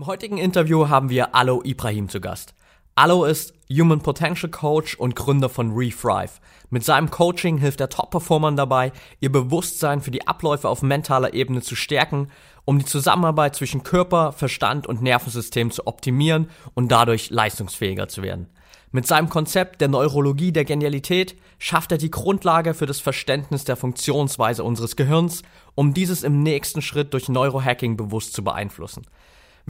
Im heutigen Interview haben wir Alo Ibrahim zu Gast. Alo ist Human Potential Coach und Gründer von ReThrive. Mit seinem Coaching hilft er Top-Performern dabei, ihr Bewusstsein für die Abläufe auf mentaler Ebene zu stärken, um die Zusammenarbeit zwischen Körper, Verstand und Nervensystem zu optimieren und dadurch leistungsfähiger zu werden. Mit seinem Konzept der Neurologie der Genialität schafft er die Grundlage für das Verständnis der Funktionsweise unseres Gehirns, um dieses im nächsten Schritt durch Neurohacking bewusst zu beeinflussen.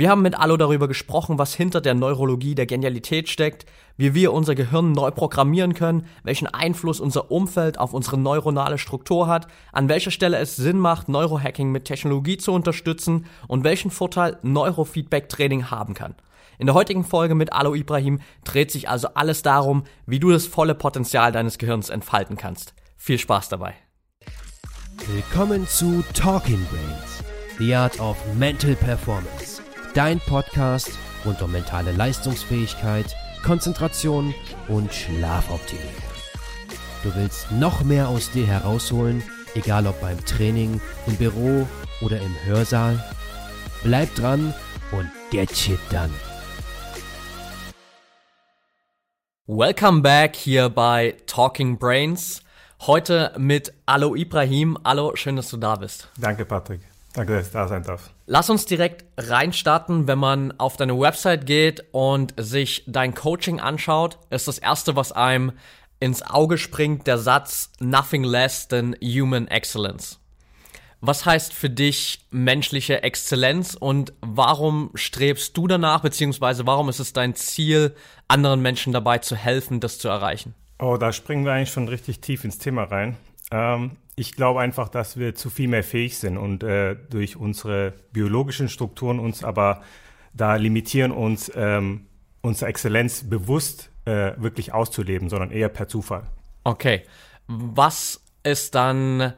Wir haben mit Allo darüber gesprochen, was hinter der Neurologie der Genialität steckt, wie wir unser Gehirn neu programmieren können, welchen Einfluss unser Umfeld auf unsere neuronale Struktur hat, an welcher Stelle es Sinn macht, Neurohacking mit Technologie zu unterstützen und welchen Vorteil Neurofeedback-Training haben kann. In der heutigen Folge mit Alo Ibrahim dreht sich also alles darum, wie du das volle Potenzial deines Gehirns entfalten kannst. Viel Spaß dabei. Willkommen zu Talking Brains, the art of mental performance. Dein Podcast rund um mentale Leistungsfähigkeit, Konzentration und Schlafoptimierung. Du willst noch mehr aus dir herausholen, egal ob beim Training, im Büro oder im Hörsaal? Bleib dran und get shit done. Welcome back hier bei Talking Brains. Heute mit Alo Ibrahim. Alo, schön, dass du da bist. Danke, Patrick. Danke, dass ich da sein darf. Lass uns direkt reinstarten. Wenn man auf deine Website geht und sich dein Coaching anschaut, ist das erste, was einem ins Auge springt, der Satz Nothing less than human excellence. Was heißt für dich menschliche Exzellenz und warum strebst du danach, beziehungsweise warum ist es dein Ziel, anderen Menschen dabei zu helfen, das zu erreichen? Oh, da springen wir eigentlich schon richtig tief ins Thema rein. Ähm, ich glaube einfach, dass wir zu viel mehr fähig sind und äh, durch unsere biologischen Strukturen uns aber da limitieren, uns ähm, unsere Exzellenz bewusst äh, wirklich auszuleben, sondern eher per Zufall. Okay. Was ist dann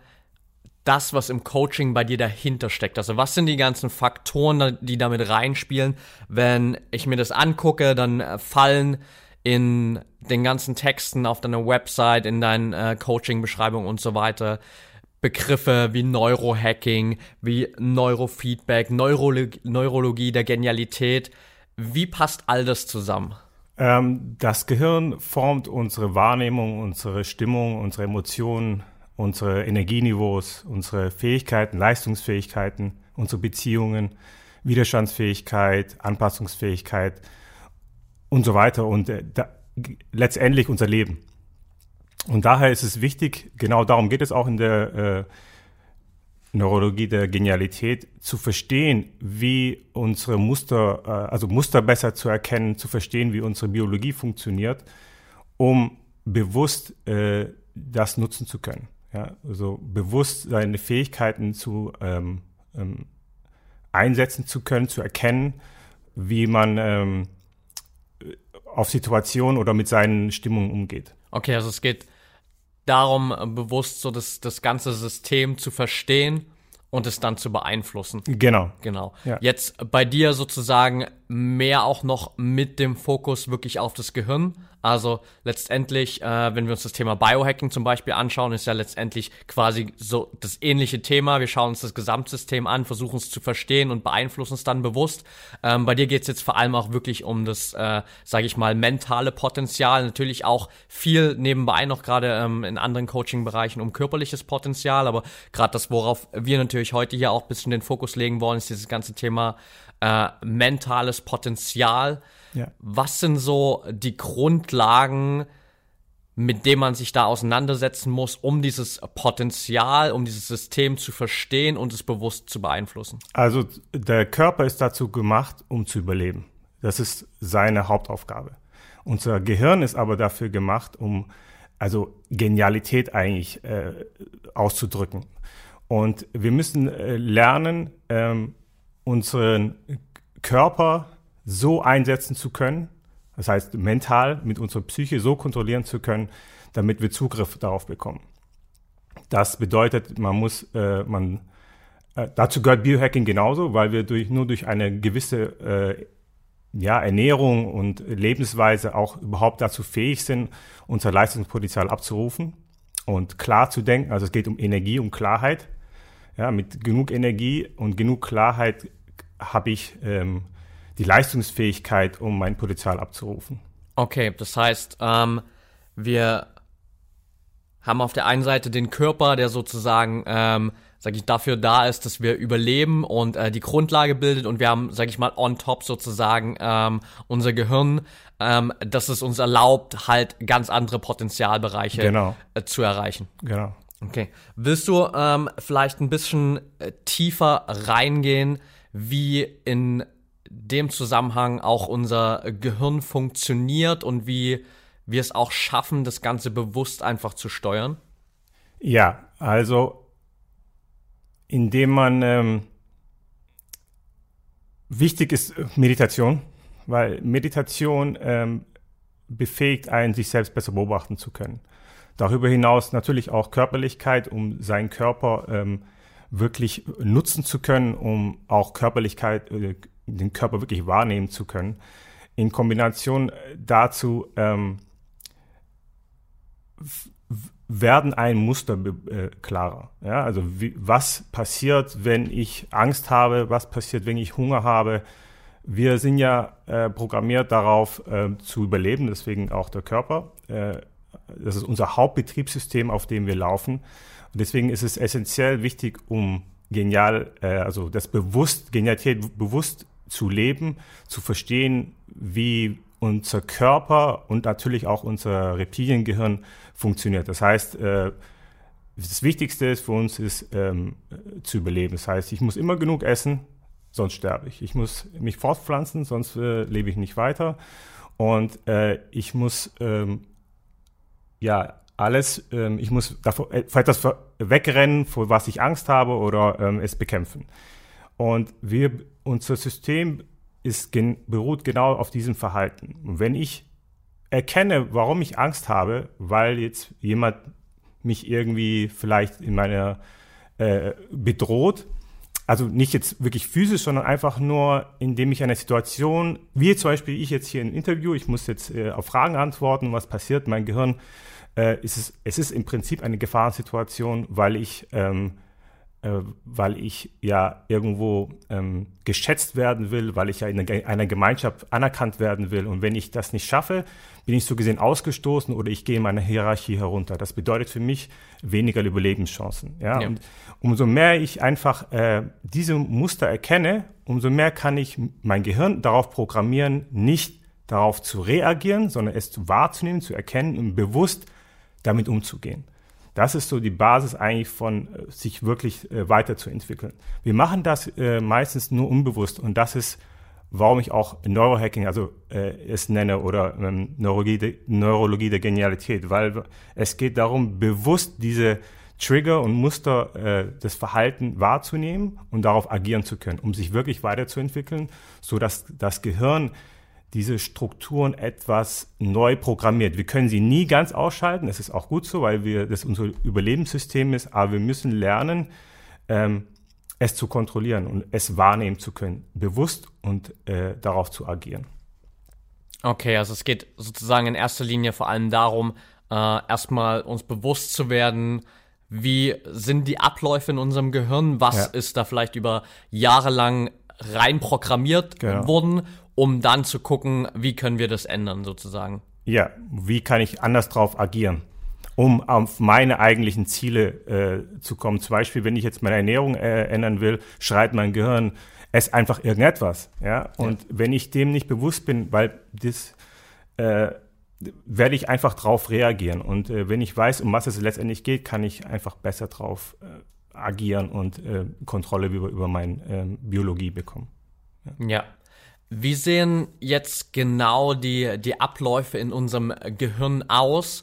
das, was im Coaching bei dir dahinter steckt? Also was sind die ganzen Faktoren, die damit reinspielen? Wenn ich mir das angucke, dann äh, fallen in den ganzen Texten auf deiner Website, in deinen äh, Coaching-Beschreibungen und so weiter Begriffe wie Neurohacking, wie Neurofeedback, Neurolog Neurologie der Genialität. Wie passt all das zusammen? Ähm, das Gehirn formt unsere Wahrnehmung, unsere Stimmung, unsere Emotionen, unsere Energieniveaus, unsere Fähigkeiten, Leistungsfähigkeiten, unsere Beziehungen, Widerstandsfähigkeit, Anpassungsfähigkeit und so weiter und äh, da, letztendlich unser Leben. Und daher ist es wichtig, genau darum geht es auch in der äh, Neurologie der Genialität, zu verstehen, wie unsere Muster, äh, also Muster besser zu erkennen, zu verstehen, wie unsere Biologie funktioniert, um bewusst äh, das nutzen zu können. Ja, also bewusst seine Fähigkeiten zu ähm, ähm, einsetzen zu können, zu erkennen, wie man ähm, auf Situationen oder mit seinen Stimmungen umgeht. Okay, also es geht darum, bewusst so das, das ganze System zu verstehen und es dann zu beeinflussen. Genau. Genau. Ja. Jetzt bei dir sozusagen mehr auch noch mit dem Fokus wirklich auf das Gehirn. Also letztendlich, äh, wenn wir uns das Thema Biohacking zum Beispiel anschauen, ist ja letztendlich quasi so das ähnliche Thema. Wir schauen uns das Gesamtsystem an, versuchen es zu verstehen und beeinflussen es dann bewusst. Ähm, bei dir geht es jetzt vor allem auch wirklich um das, äh, sage ich mal, mentale Potenzial. Natürlich auch viel nebenbei noch gerade ähm, in anderen Coaching-Bereichen um körperliches Potenzial, aber gerade das, worauf wir natürlich heute hier auch ein bisschen den Fokus legen wollen, ist dieses ganze Thema äh, mentales Potenzial. Ja. Was sind so die Grundlagen, mit denen man sich da auseinandersetzen muss, um dieses Potenzial, um dieses System zu verstehen und es bewusst zu beeinflussen? Also der Körper ist dazu gemacht, um zu überleben. Das ist seine Hauptaufgabe. Unser Gehirn ist aber dafür gemacht, um also Genialität eigentlich äh, auszudrücken. Und wir müssen äh, lernen, ähm, unseren Körper so einsetzen zu können, das heißt mental mit unserer Psyche so kontrollieren zu können, damit wir Zugriff darauf bekommen. Das bedeutet, man muss, äh, man, äh, dazu gehört Biohacking genauso, weil wir durch, nur durch eine gewisse äh, ja, Ernährung und Lebensweise auch überhaupt dazu fähig sind, unser Leistungspotenzial abzurufen und klar zu denken. Also es geht um Energie, um Klarheit. Ja, mit genug Energie und genug Klarheit habe ich ähm, die Leistungsfähigkeit, um mein Potenzial abzurufen. Okay, das heißt, ähm, wir haben auf der einen Seite den Körper, der sozusagen, ähm, sag ich, dafür da ist, dass wir überleben und äh, die Grundlage bildet und wir haben, sag ich mal, on top sozusagen ähm, unser Gehirn, ähm, dass es uns erlaubt, halt ganz andere Potenzialbereiche Genau. äh, zu erreichen. Genau. Okay. Willst du ähm, vielleicht ein bisschen äh, tiefer reingehen, wie in dem Zusammenhang auch unser Gehirn funktioniert und wie wir es auch schaffen, das Ganze bewusst einfach zu steuern? Ja, also indem man ähm, wichtig ist äh, Meditation, weil Meditation ähm, befähigt einen, sich selbst besser beobachten zu können. Darüber hinaus natürlich auch Körperlichkeit, um seinen Körper ähm, wirklich nutzen zu können, um auch Körperlichkeit, äh, den Körper wirklich wahrnehmen zu können. In Kombination äh, dazu ähm, werden ein Muster äh, klarer. Ja, also wie, was passiert, wenn ich Angst habe, was passiert, wenn ich Hunger habe. Wir sind ja äh, programmiert darauf äh, zu überleben, deswegen auch der Körper. Das ist unser Hauptbetriebssystem, auf dem wir laufen. Und deswegen ist es essentiell wichtig, um genial, äh, also das bewusst, Genialität bewusst zu leben, zu verstehen, wie unser Körper und natürlich auch unser Reptiliengehirn funktioniert. Das heißt, äh, das Wichtigste für uns ist ähm, zu überleben. Das heißt, ich muss immer genug essen, sonst sterbe ich. Ich muss mich fortpflanzen, sonst äh, lebe ich nicht weiter. Und äh, ich muss ähm, ja alles, ähm, ich muss davor, äh, vor etwas wegrennen, vor was ich Angst habe oder ähm, es bekämpfen. Und wir, unser System ist gen, beruht genau auf diesem Verhalten. Und wenn ich erkenne, warum ich Angst habe, weil jetzt jemand mich irgendwie vielleicht in meiner äh, bedroht, also nicht jetzt wirklich physisch, sondern einfach nur, indem ich eine Situation, wie zum Beispiel ich jetzt hier im Interview, ich muss jetzt äh, auf Fragen antworten, was passiert, mein Gehirn, äh, ist es, es ist im Prinzip eine Gefahrensituation, weil ich ähm, äh, weil ich ja irgendwo ähm, geschätzt werden will, weil ich ja in einer Gemeinschaft anerkannt werden will. Und wenn ich das nicht schaffe, bin ich so gesehen ausgestoßen oder ich gehe in meiner Hierarchie herunter. Das bedeutet für mich weniger Überlebenschancen. Ja? ja. Und umso mehr ich einfach äh, diese Muster erkenne, umso mehr kann ich mein Gehirn darauf programmieren, nicht darauf zu reagieren, sondern es wahrzunehmen, zu erkennen und bewusst damit umzugehen. Das ist so die Basis eigentlich von äh, sich wirklich äh, weiterzuentwickeln. Wir machen das äh, meistens nur unbewusst und das ist, warum ich auch Neurohacking, also es nenne oder ähm, Neurologie der Genialität, weil es geht darum, bewusst diese Trigger und Muster äh, des Verhalten wahrzunehmen und darauf agieren zu können, um sich wirklich weiterzuentwickeln, so dass das Gehirn diese Strukturen etwas neu programmiert. Wir können sie nie ganz ausschalten, das ist auch gut so, weil wir das unser Überlebenssystem ist, aber wir müssen lernen, ähm, es zu kontrollieren und es wahrnehmen zu können, bewusst und äh, darauf zu agieren. Okay, also es geht sozusagen in erster Linie vor allem darum, äh, erstmal uns bewusst zu werden, wie sind die Abläufe in unserem Gehirn, was ja. ist da vielleicht über Jahre lang rein programmiert genau. worden um dann zu gucken, wie können wir das ändern sozusagen. Ja, wie kann ich anders drauf agieren, um auf meine eigentlichen Ziele äh, zu kommen. Zum Beispiel, wenn ich jetzt meine Ernährung äh, ändern will, schreit mein Gehirn, ess einfach irgendetwas. Ja, und ja. wenn ich dem nicht bewusst bin, weil das äh, werde ich einfach drauf reagieren. Und äh, wenn ich weiß, um was es letztendlich geht, kann ich einfach besser drauf äh, agieren und äh, Kontrolle über, über meine äh, Biologie bekommen. Ja. ja. Wie sehen jetzt genau die, die Abläufe in unserem Gehirn aus?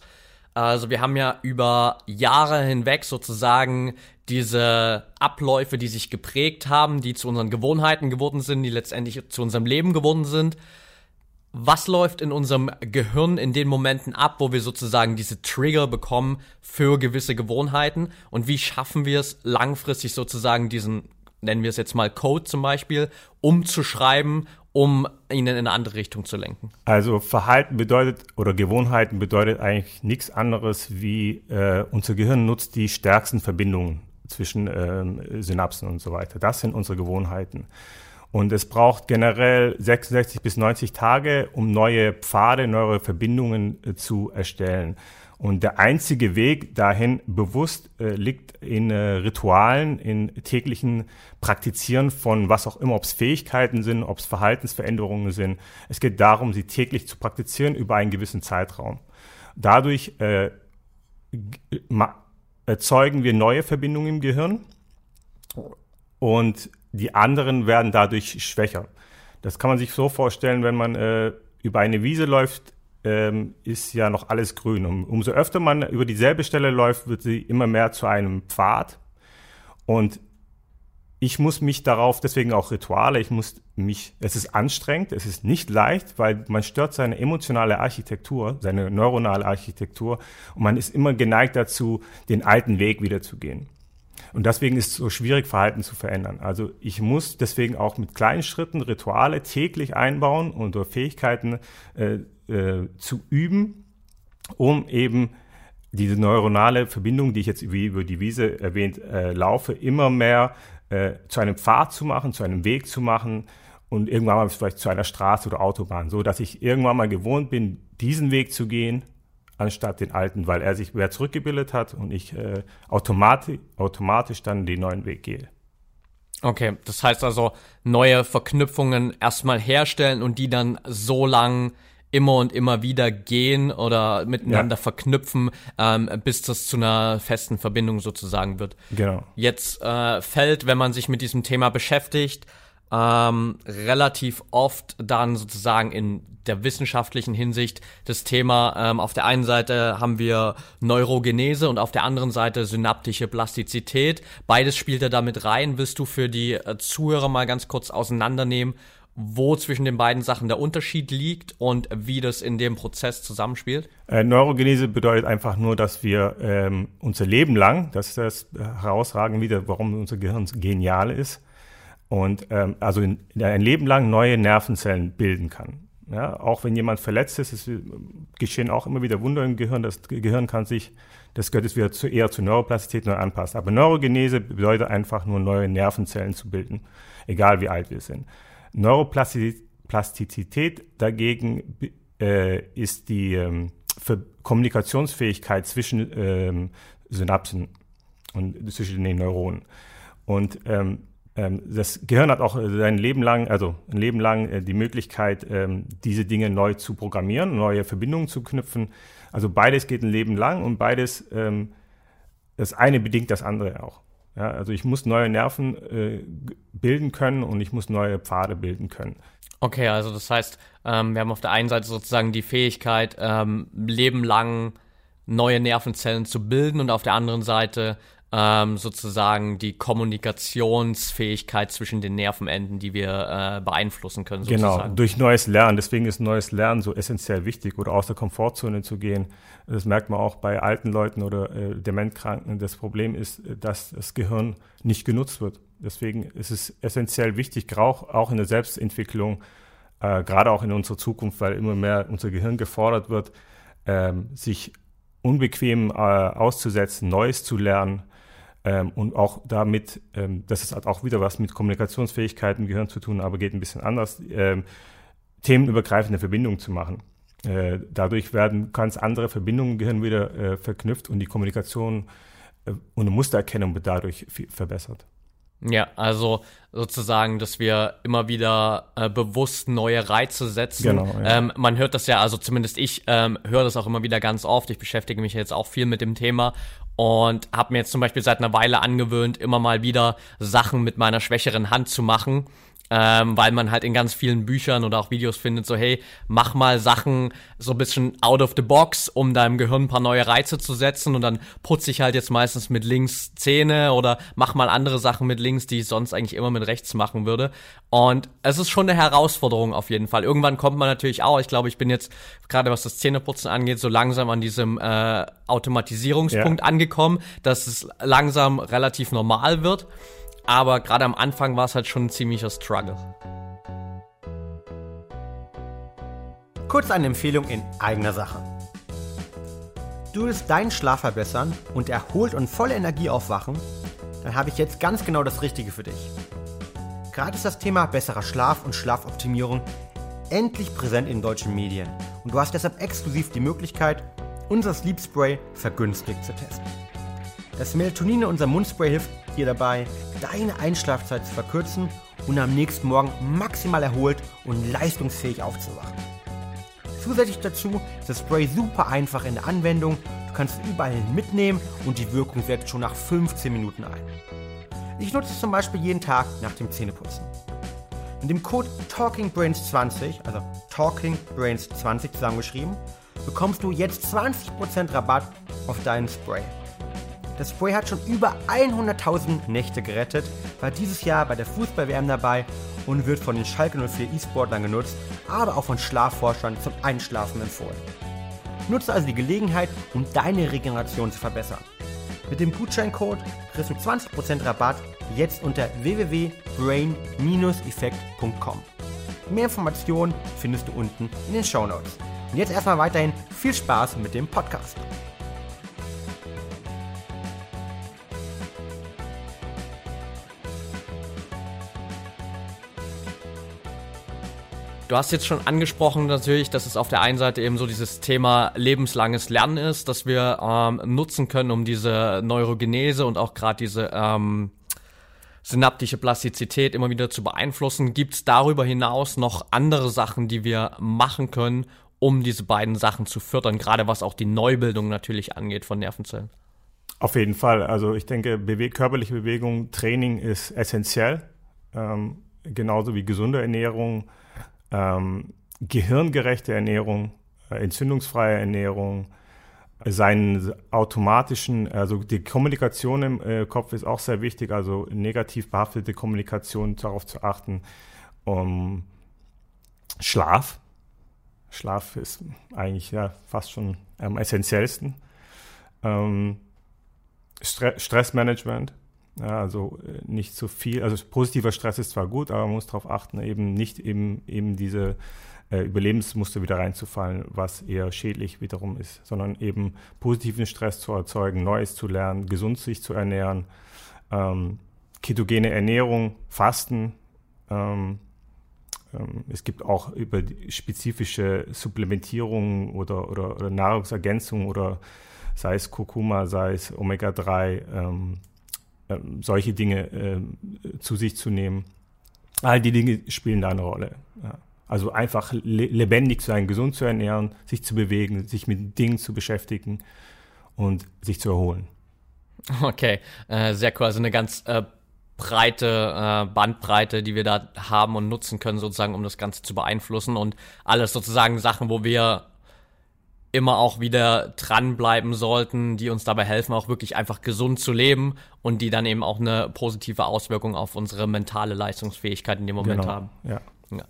Also wir haben ja über Jahre hinweg sozusagen diese Abläufe, die sich geprägt haben, die zu unseren Gewohnheiten geworden sind, die letztendlich zu unserem Leben geworden sind. Was läuft in unserem Gehirn in den Momenten ab, wo wir sozusagen diese Trigger bekommen für gewisse Gewohnheiten? Und wie schaffen wir es langfristig sozusagen diesen, nennen wir es jetzt mal Code zum Beispiel, umzuschreiben um ihn in eine andere Richtung zu lenken? Also Verhalten bedeutet oder Gewohnheiten bedeutet eigentlich nichts anderes wie äh, unser Gehirn nutzt die stärksten Verbindungen zwischen ähm, Synapsen und so weiter. Das sind unsere Gewohnheiten. Und es braucht generell 66 bis 90 Tage, um neue Pfade, neue Verbindungen äh, zu erstellen. Und der einzige Weg dahin bewusst äh, liegt in äh, Ritualen, in täglichen Praktizieren von was auch immer, ob es Fähigkeiten sind, ob es Verhaltensveränderungen sind. Es geht darum, sie täglich zu praktizieren über einen gewissen Zeitraum. Dadurch äh, erzeugen wir neue Verbindungen im Gehirn und die anderen werden dadurch schwächer. Das kann man sich so vorstellen, wenn man äh, über eine Wiese läuft, ähm, ist ja noch alles grün. Und umso öfter man über dieselbe Stelle läuft, wird sie immer mehr zu einem Pfad. Und ich muss mich darauf, deswegen auch Rituale, ich muss mich, es ist anstrengend, es ist nicht leicht, weil man stört seine emotionale Architektur, seine neuronale Architektur und man ist immer geneigt dazu, den alten Weg wieder zu gehen. Und deswegen ist es so schwierig, Verhalten zu verändern. Also ich muss deswegen auch mit kleinen Schritten Rituale täglich einbauen und durch Fähigkeiten äh, äh, zu üben, um eben diese neuronale Verbindung, die ich jetzt wie über die Wiese erwähnt äh, laufe, immer mehr äh, zu einem Pfad zu machen, zu einem Weg zu machen und irgendwann mal vielleicht zu einer Straße oder Autobahn, so dass ich irgendwann mal gewohnt bin, diesen Weg zu gehen, anstatt den alten, weil er sich wieder zurückgebildet hat und ich äh, automatisch, automatisch dann den neuen Weg gehe. Okay, das heißt also neue Verknüpfungen erstmal herstellen und die dann so lang immer und immer wieder gehen oder miteinander ja. verknüpfen, ähm, bis das zu einer festen Verbindung sozusagen wird. Genau. Jetzt äh, fällt, wenn man sich mit diesem Thema beschäftigt, ähm, relativ oft dann sozusagen in der wissenschaftlichen Hinsicht das Thema, ähm, auf der einen Seite haben wir Neurogenese und auf der anderen Seite synaptische Plastizität. Beides spielt er damit rein. Willst du für die äh, Zuhörer mal ganz kurz auseinandernehmen, wo zwischen den beiden Sachen der Unterschied liegt und wie das in dem Prozess zusammenspielt? Äh, Neurogenese bedeutet einfach nur, dass wir ähm, unser Leben lang, das ist das herausragend wieder, warum unser Gehirn genial ist, und ähm, also in, ein Leben lang neue Nervenzellen bilden kann. Ja, auch wenn jemand verletzt ist, es geschehen auch immer wieder Wunder im Gehirn. Das Gehirn kann sich, das gehört jetzt wieder zu, eher zur Neuroplastizität neu anpassen. Aber Neurogenese bedeutet einfach nur neue Nervenzellen zu bilden, egal wie alt wir sind. Neuroplastizität dagegen äh, ist die ähm, Kommunikationsfähigkeit zwischen ähm, Synapsen und zwischen den Neuronen. Und ähm, das Gehirn hat auch sein Leben lang, also ein Leben lang äh, die Möglichkeit, ähm, diese Dinge neu zu programmieren, neue Verbindungen zu knüpfen. Also beides geht ein Leben lang und beides, ähm, das eine bedingt das andere auch. Ja, also ich muss neue Nerven äh, bilden können und ich muss neue Pfade bilden können. Okay, also das heißt, ähm, wir haben auf der einen Seite sozusagen die Fähigkeit, ähm, Leben lang neue Nervenzellen zu bilden und auf der anderen Seite ähm, sozusagen die Kommunikationsfähigkeit zwischen den Nervenenden, die wir äh, beeinflussen können. Genau, sozusagen. Genau, durch neues Lernen. Deswegen ist neues Lernen so essentiell wichtig oder aus der Komfortzone zu gehen. Das merkt man auch bei alten Leuten oder äh, Dementkranken. Das Problem ist, dass das Gehirn nicht genutzt wird. Deswegen ist es essentiell wichtig, auch, in der Selbstentwicklung, äh, gerade auch in unserer Zukunft, weil immer mehr unser Gehirn gefordert wird, ähm, sich unbequem äh, auszusetzen, Neues zu lernen, ähm, und auch damit, ähm, das hat auch wieder was mit Kommunikationsfähigkeiten im Gehirn zu tun, aber geht ein bisschen anders, ähm, themenübergreifende Verbindungen zu machen. Äh, dadurch werden ganz andere Verbindungen im Gehirn wieder äh, verknüpft und die Kommunikation äh, und eine Mustererkennung wird dadurch verbessert. Ja, also sozusagen, dass wir immer wieder äh, bewusst neue Reize setzen. Genau, ja. ähm, man hört das ja, also zumindest ich ähm, höre das auch immer wieder ganz oft. Ich beschäftige mich jetzt auch viel mit dem Thema und habe mir jetzt zum Beispiel seit einer Weile angewöhnt, immer mal wieder Sachen mit meiner schwächeren Hand zu machen ähm, weil man halt in ganz vielen Büchern oder auch Videos findet, so hey, mach mal Sachen so ein bisschen out of the box, um deinem Gehirn ein paar neue Reize zu setzen und dann putze ich halt jetzt meistens mit links Zähne oder mach mal andere Sachen mit links, die ich sonst eigentlich immer mit rechts machen würde. Und es ist schon eine Herausforderung auf jeden Fall. Irgendwann kommt man natürlich auch, ich glaube, ich bin jetzt gerade was das Zähneputzen angeht, so langsam an diesem äh, Automatisierungspunkt ja. angekommen, dass es langsam relativ normal wird. Aber gerade am Anfang war es halt schon ein ziemlicher Struggle. Kurz eine Empfehlung in eigener Sache. Du willst deinen Schlaf verbessern und erholt und voller Energie aufwachen? Dann habe ich jetzt ganz genau das Richtige für dich. Gerade ist das Thema besserer Schlaf und Schlafoptimierung endlich präsent in deutschen Medien und du hast deshalb exklusiv die Möglichkeit, unser Sleep Spray vergünstigt zu testen. Das Melatonin in unserem Mundspray hilft dir dabei, deine Einschlafzeit zu verkürzen und am nächsten Morgen maximal erholt und leistungsfähig aufzuwachen. Zusätzlich dazu ist das Spray super einfach in der Anwendung. Du kannst es überall mitnehmen und die Wirkung setzt schon nach 15 Minuten ein. Ich nutze es zum Beispiel jeden Tag nach dem Zähneputzen. Mit dem Code TalkingBrains20, also TalkingBrains20 zusammengeschrieben, bekommst du jetzt 20% Rabatt auf deinen Spray. Das Spray hat schon über 100.000 Nächte gerettet, war dieses Jahr bei der Fußball-WM dabei und wird von den Schalke 04 E-Sportlern genutzt, aber auch von Schlafforschern zum Einschlafen empfohlen. Nutze also die Gelegenheit, um deine Regeneration zu verbessern. Mit dem Gutscheincode kriegst du 20% Rabatt jetzt unter www.brain-effekt.com. Mehr Informationen findest du unten in den Show Notes. Und jetzt erstmal weiterhin viel Spaß mit dem Podcast. Du hast jetzt schon angesprochen natürlich, dass es auf der einen Seite eben so dieses Thema lebenslanges Lernen ist, das wir ähm, nutzen können, um diese Neurogenese und auch gerade diese ähm, synaptische Plastizität immer wieder zu beeinflussen. Gibt es darüber hinaus noch andere Sachen, die wir machen können, um diese beiden Sachen zu fördern, gerade was auch die Neubildung natürlich angeht von Nervenzellen? Auf jeden Fall. Also ich denke, Bewe körperliche Bewegung, Training ist essentiell, ähm, genauso wie gesunde Ernährung ähm, gehirngerechte Ernährung, äh, entzündungsfreie Ernährung, seinen automatischen, also die Kommunikation im äh, Kopf ist auch sehr wichtig, also negativ behaftete Kommunikation darauf zu achten. Um, Schlaf. Schlaf ist eigentlich ja fast schon am essentiellsten. Ähm, Stre Stressmanagement, ja, also äh, nicht zu viel, also positiver Stress ist zwar gut, aber man muss darauf achten, eben nicht eben, eben diese äh, Überlebensmuster wieder reinzufallen, was eher schädlich wiederum ist, sondern eben positiven Stress zu erzeugen, Neues zu lernen, gesund sich zu ernähren, ähm, ketogene Ernährung, Fasten. Ähm, ähm, es gibt auch über spezifische Supplementierungen oder, oder, oder Nahrungsergänzungen oder sei es Kurkuma, sei es Omega-3, ähm, ähm, solche Dinge äh, zu sich zu nehmen. All die Dinge spielen da eine Rolle. Ja. Also einfach le lebendig zu sein, gesund zu ernähren, sich zu bewegen, sich mit Dingen zu beschäftigen und sich zu erholen. Okay, äh, sehr cool. Also eine ganz äh, breite äh, Bandbreite, die wir da haben und nutzen können, sozusagen, um das Ganze zu beeinflussen und alles sozusagen Sachen, wo wir immer auch wieder dranbleiben sollten, die uns dabei helfen, auch wirklich einfach gesund zu leben und die dann eben auch eine positive Auswirkung auf unsere mentale Leistungsfähigkeit in dem Moment genau. haben. Ja. ja.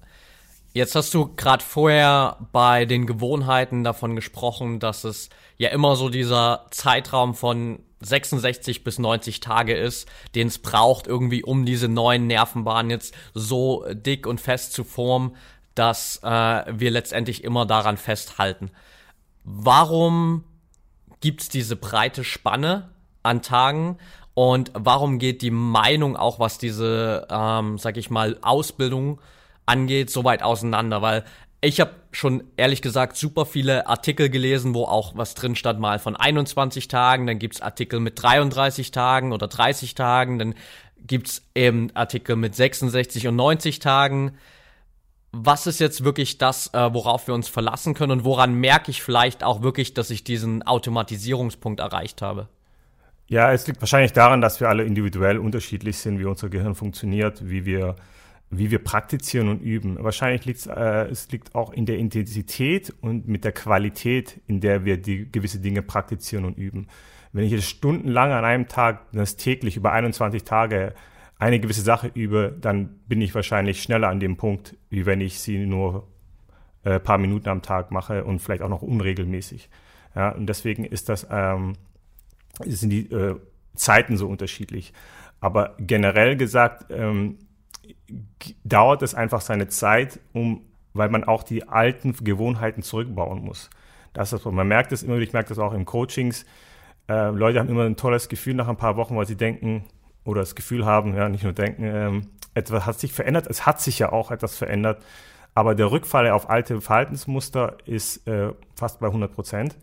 Jetzt hast du gerade vorher bei den Gewohnheiten davon gesprochen, dass es ja immer so dieser Zeitraum von 66 bis 90 Tage ist, den es braucht irgendwie, um diese neuen Nervenbahnen jetzt so dick und fest zu formen, dass äh, wir letztendlich immer daran festhalten warum gibt es diese breite Spanne an Tagen und warum geht die Meinung auch, was diese, ähm, sag ich mal, Ausbildung angeht, so weit auseinander? Weil ich habe schon ehrlich gesagt super viele Artikel gelesen, wo auch was drin stand, mal von 21 Tagen, dann gibt's Artikel mit 33 Tagen oder 30 Tagen, dann gibt's eben Artikel mit 66 und 90 Tagen was ist jetzt wirklich das, äh, worauf wir uns verlassen können und woran merke ich vielleicht auch wirklich, dass ich diesen Automatisierungspunkt erreicht habe? Ja, es liegt wahrscheinlich daran, dass wir alle individuell unterschiedlich sind, wie unser Gehirn funktioniert, wie wir, wie wir praktizieren und üben. Wahrscheinlich liegt äh, es liegt auch in der Intensität und mit der Qualität, in der wir die gewisse Dinge praktizieren und üben. Wenn ich jetzt stundenlang an einem Tag, das täglich über 21 Tage eine gewisse Sache übe, dann bin ich wahrscheinlich schneller an dem Punkt, wie wenn ich sie nur ein äh, paar Minuten am Tag mache und vielleicht auch noch unregelmäßig. Ja, und deswegen ist das, ähm, sind die äh, Zeiten so unterschiedlich. Aber generell gesagt, ähm, dauert es einfach seine Zeit, um, weil man auch die alten Gewohnheiten zurückbauen muss. Das ist, man merkt es immer, ich merke das auch in Coachings. Äh, Leute haben immer ein tolles Gefühl nach ein paar Wochen, weil sie denken, oder das Gefühl haben, ja, nicht nur denken, ähm, etwas hat sich verändert, es hat sich ja auch etwas verändert, aber der Rückfall auf alte Verhaltensmuster ist äh, fast bei 100 Prozent.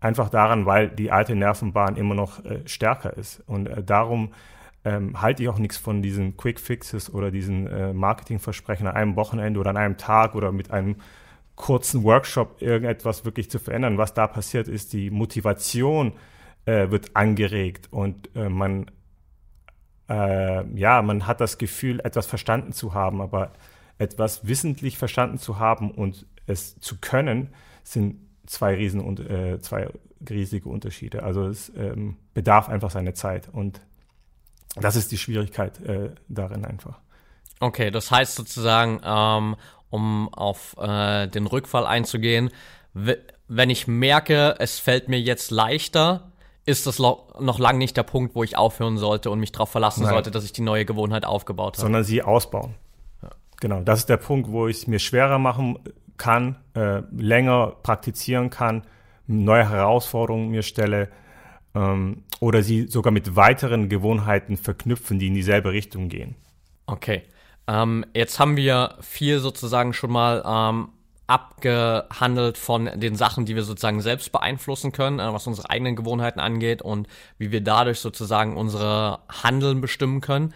Einfach daran, weil die alte Nervenbahn immer noch äh, stärker ist. Und äh, darum ähm, halte ich auch nichts von diesen Quick Fixes oder diesen äh, Marketingversprechen an einem Wochenende oder an einem Tag oder mit einem kurzen Workshop irgendetwas wirklich zu verändern. Was da passiert ist, die Motivation äh, wird angeregt und äh, man äh, ja, man hat das Gefühl, etwas verstanden zu haben, aber etwas wissentlich verstanden zu haben und es zu können, sind zwei riesen und äh, zwei riesige Unterschiede. Also es ähm, bedarf einfach seine Zeit und das ist die Schwierigkeit äh, darin einfach. Okay, das heißt sozusagen, ähm, um auf äh, den Rückfall einzugehen, wenn ich merke, es fällt mir jetzt leichter, ist das noch lange nicht der Punkt, wo ich aufhören sollte und mich darauf verlassen Nein. sollte, dass ich die neue Gewohnheit aufgebaut habe. Sondern sie ausbauen. Ja. Genau, das ist der Punkt, wo ich es mir schwerer machen kann, äh, länger praktizieren kann, neue Herausforderungen mir stelle ähm, oder sie sogar mit weiteren Gewohnheiten verknüpfen, die in dieselbe Richtung gehen. Okay. Ähm, jetzt haben wir viel sozusagen schon mal ähm, abgehandelt von den Sachen, die wir sozusagen selbst beeinflussen können, äh, was unsere eigenen Gewohnheiten angeht und wie wir dadurch sozusagen unsere Handeln bestimmen können.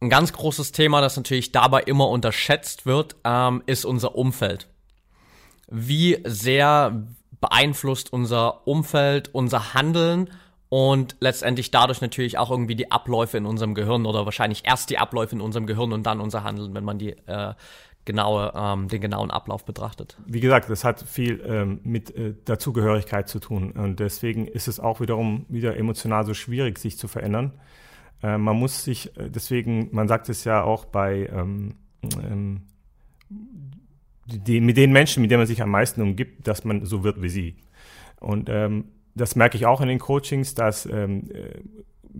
Ein ganz großes Thema, das natürlich dabei immer unterschätzt wird, ähm, ist unser Umfeld. Wie sehr beeinflusst unser Umfeld unser Handeln und letztendlich dadurch natürlich auch irgendwie die Abläufe in unserem Gehirn oder wahrscheinlich erst die Abläufe in unserem Gehirn und dann unser Handeln, wenn man die äh, genaue, ähm, den genauen Ablauf betrachtet. Wie gesagt, das hat viel ähm, mit äh, Dazugehörigkeit zu tun und deswegen ist es auch wiederum wieder emotional so schwierig, sich zu verändern. Äh, man muss sich, äh, deswegen, man sagt es ja auch bei ähm, ähm, die, mit den Menschen, mit denen man sich am meisten umgibt, dass man so wird wie sie. Und ähm, das merke ich auch in den Coachings, dass ähm, äh,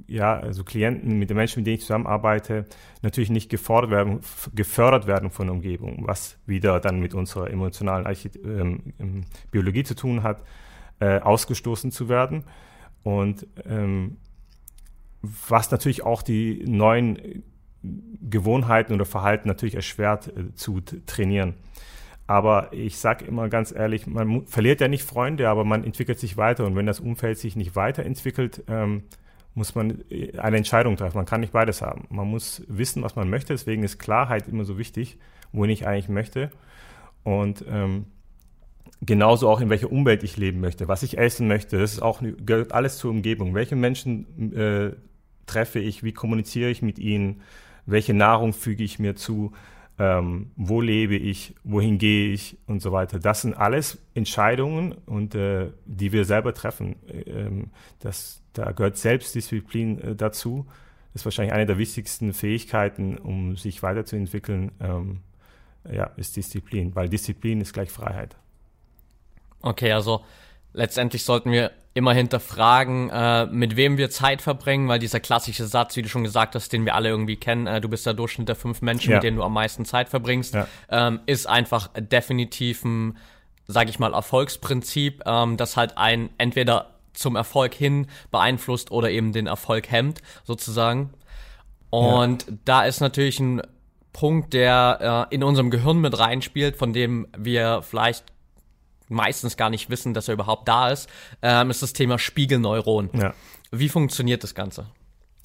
ja, also Klienten, mit den Menschen, mit denen ich zusammenarbeite, natürlich nicht gefordert werden, gefördert werden von der Umgebung, was wieder dann mit unserer emotionalen Archit ähm, ähm, Biologie zu tun hat, äh, ausgestoßen zu werden. Und ähm, was natürlich auch die neuen Gewohnheiten oder Verhalten natürlich erschwert äh, zu trainieren. Aber ich sage immer ganz ehrlich, man verliert ja nicht Freunde, aber man entwickelt sich weiter. Und wenn das Umfeld sich nicht weiterentwickelt, ähm, muss man äh, eine Entscheidung treffen. Man kann nicht beides haben. Man muss wissen, was man möchte. Deswegen ist Klarheit immer so wichtig, wohin ich eigentlich möchte. Und ähm, genauso auch in welcher Umwelt ich leben möchte, was ich essen möchte. Das ist auch gehört alles zur Umgebung. Welche Menschen äh, treffe ich? Wie kommuniziere ich mit ihnen? Welche Nahrung füge ich mir zu? Ähm, wo lebe ich? Wohin gehe ich? Und so weiter. Das sind alles Entscheidungen und äh, die wir selber treffen. Ähm, das da gehört Selbstdisziplin äh, dazu. Das ist wahrscheinlich eine der wichtigsten Fähigkeiten, um sich weiterzuentwickeln, ähm, ja, ist Disziplin, weil Disziplin ist gleich Freiheit. Okay, also letztendlich sollten wir immer hinterfragen, äh, mit wem wir Zeit verbringen, weil dieser klassische Satz, wie du schon gesagt hast, den wir alle irgendwie kennen, äh, du bist der Durchschnitt der fünf Menschen, ja. mit denen du am meisten Zeit verbringst, ja. ähm, ist einfach definitiv ein, sag ich mal, Erfolgsprinzip, ähm, das halt ein entweder zum Erfolg hin beeinflusst oder eben den Erfolg hemmt, sozusagen. Und ja. da ist natürlich ein Punkt, der äh, in unserem Gehirn mit reinspielt, von dem wir vielleicht meistens gar nicht wissen, dass er überhaupt da ist, ähm, ist das Thema Spiegelneuron. Ja. Wie funktioniert das Ganze?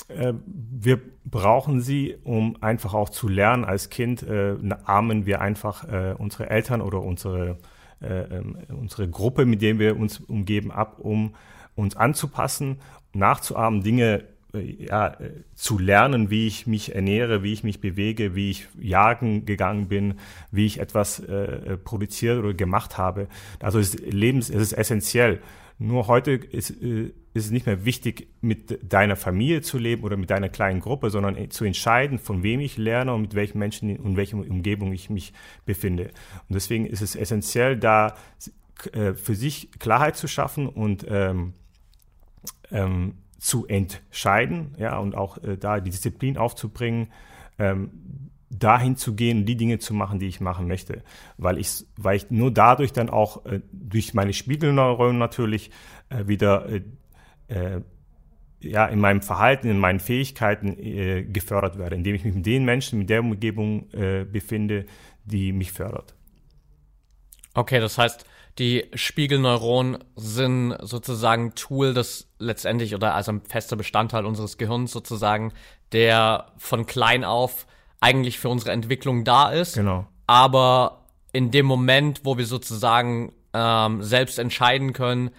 Äh, wir brauchen sie, um einfach auch zu lernen. Als Kind äh, ahmen wir einfach äh, unsere Eltern oder unsere, äh, ähm, unsere Gruppe, mit der wir uns umgeben, ab, um uns anzupassen, nachzuahmen, Dinge ja, äh, zu lernen, wie ich mich ernähre, wie ich mich bewege, wie ich jagen gegangen bin, wie ich etwas äh, produziert oder gemacht habe. Also ist Lebens, es ist essentiell. Nur heute ist, äh, ist es nicht mehr wichtig, mit deiner Familie zu leben oder mit deiner kleinen Gruppe, sondern zu entscheiden, von wem ich lerne und mit welchen Menschen und welcher Umgebung ich mich befinde. Und deswegen ist es essentiell, da äh, für sich Klarheit zu schaffen und ähm, ähm, zu entscheiden, ja, und auch äh, da die Disziplin aufzubringen, ähm, dahin zu gehen, die Dinge zu machen, die ich machen möchte, weil ich, weil ich nur dadurch dann auch äh, durch meine Spiegelneuronen natürlich äh, wieder äh, äh ja, in meinem Verhalten, in meinen Fähigkeiten äh, gefördert werde, indem ich mich mit den Menschen, mit der Umgebung befinde, die mich fördert. Okay, das heißt, die Spiegelneuronen sind sozusagen Tool, das letztendlich oder also ein fester Bestandteil unseres Gehirns sozusagen, der von klein auf eigentlich für unsere Entwicklung da ist. Genau. Aber in dem Moment, wo wir sozusagen ähm, selbst entscheiden können,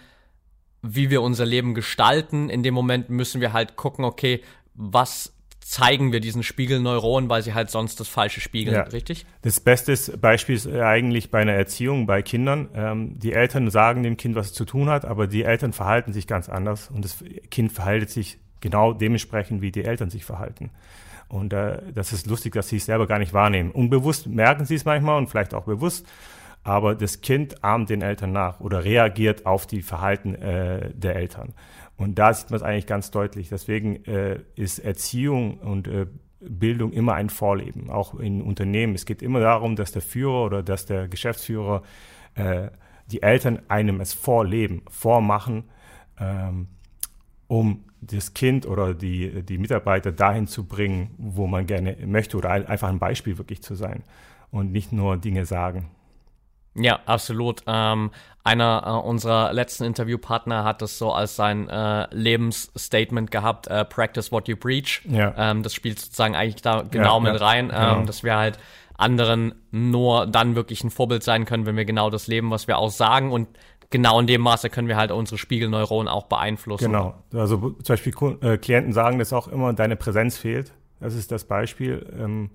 wie wir unser Leben gestalten, in dem Moment müssen wir halt gucken, okay, was zeigen wir diesen Spiegelneuronen, weil sie halt sonst das Falsche spiegeln, ja. richtig? Das beste Beispiel ist eigentlich bei einer Erziehung bei Kindern. Ähm, die Eltern sagen dem Kind, was es zu tun hat, aber die Eltern verhalten sich ganz anders und das Kind verhält sich genau dementsprechend, wie die Eltern sich verhalten. Und äh, das ist lustig, dass sie es selber gar nicht wahrnehmen. Unbewusst merken sie es manchmal und vielleicht auch bewusst, aber das Kind ahmt den Eltern nach oder reagiert auf die Verhalten äh, der Eltern. Und da sieht man es eigentlich ganz deutlich. Deswegen äh, ist Erziehung und äh, Bildung immer ein Vorleben, auch in Unternehmen. Es geht immer darum, dass der Führer oder dass der Geschäftsführer äh, die Eltern einem es vorleben, vormachen, ähm, um das Kind oder die, die Mitarbeiter dahin zu bringen, wo man gerne möchte oder einfach ein Beispiel wirklich zu sein und nicht nur Dinge sagen. Ja, absolut. Ähm, einer äh, unserer letzten Interviewpartner hat das so als sein äh, Lebensstatement gehabt, äh, Practice what you preach. Ja. Ähm, das spielt sozusagen eigentlich da genau ja, mit ja, rein, ähm, genau. dass wir halt anderen nur dann wirklich ein Vorbild sein können, wenn wir genau das leben, was wir auch sagen und genau in dem Maße können wir halt unsere Spiegelneuronen auch beeinflussen. Genau. Also zum Beispiel äh, Klienten sagen das auch immer, deine Präsenz fehlt. Das ist das Beispiel. Ähm,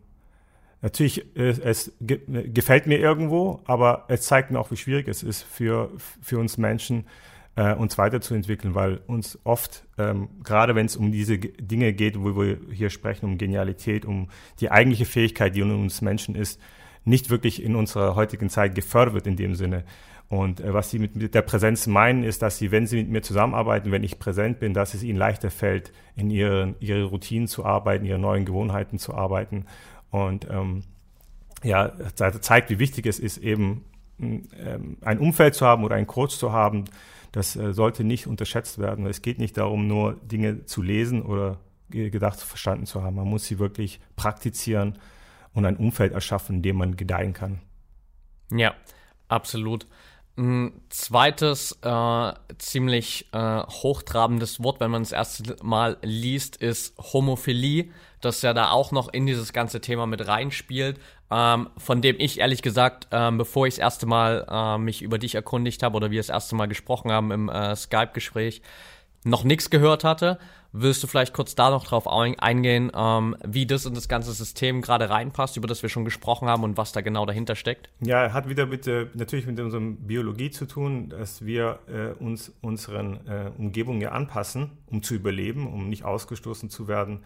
Natürlich, äh, es gefällt mir irgendwo, aber es zeigt mir auch, wie schwierig es ist für, für uns Menschen, äh, uns weiterzuentwickeln, weil uns oft, ähm, gerade wenn es um diese Dinge geht, wo wir hier sprechen, um Genialität, um die eigentliche Fähigkeit, die in uns Menschen ist, nicht wirklich in unserer heutigen Zeit gefördert wird in dem Sinne. Und äh, was sie mit, mit der Präsenz meinen, ist, dass sie, wenn sie mit mir zusammenarbeiten, wenn ich präsent bin, dass es ihnen leichter fällt, in ihren, ihre Routinen zu arbeiten, ihre neuen Gewohnheiten zu arbeiten und ähm, ja, zeigt, wie wichtig es ist, eben ähm, ein Umfeld zu haben oder einen Coach zu haben. Das äh, sollte nicht unterschätzt werden. Es geht nicht darum, nur Dinge zu lesen oder gedacht verstanden zu haben. Man muss sie wirklich praktizieren und ein Umfeld erschaffen, in dem man gedeihen kann. Ja, absolut. Ein zweites äh, ziemlich äh, hochtrabendes Wort, wenn man das erste Mal liest, ist Homophilie, das ja da auch noch in dieses ganze Thema mit reinspielt, ähm, von dem ich ehrlich gesagt, ähm, bevor ich das erste Mal äh, mich über dich erkundigt habe oder wir das erste Mal gesprochen haben im äh, Skype-Gespräch, noch nichts gehört hatte. Willst du vielleicht kurz da noch drauf eingehen, ähm, wie das in das ganze System gerade reinpasst, über das wir schon gesprochen haben und was da genau dahinter steckt? Ja, hat wieder mit, äh, natürlich mit unserer Biologie zu tun, dass wir äh, uns unseren äh, Umgebungen ja anpassen, um zu überleben, um nicht ausgestoßen zu werden.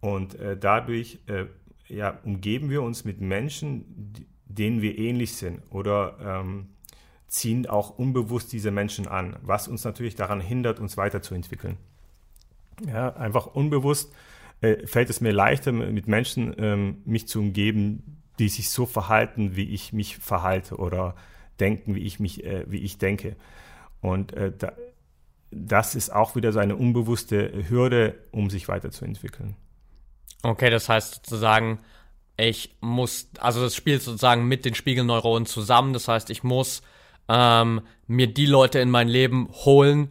Und äh, dadurch äh, ja, umgeben wir uns mit Menschen, denen wir ähnlich sind oder ähm, ziehen auch unbewusst diese Menschen an, was uns natürlich daran hindert, uns weiterzuentwickeln. Ja, einfach unbewusst äh, fällt es mir leichter, mit Menschen ähm, mich zu umgeben, die sich so verhalten, wie ich mich verhalte oder denken, wie ich mich, äh, wie ich denke. Und äh, da, das ist auch wieder so eine unbewusste Hürde, um sich weiterzuentwickeln. Okay, das heißt sozusagen, ich muss, also das spielt sozusagen mit den Spiegelneuronen zusammen. Das heißt, ich muss ähm, mir die Leute in mein Leben holen,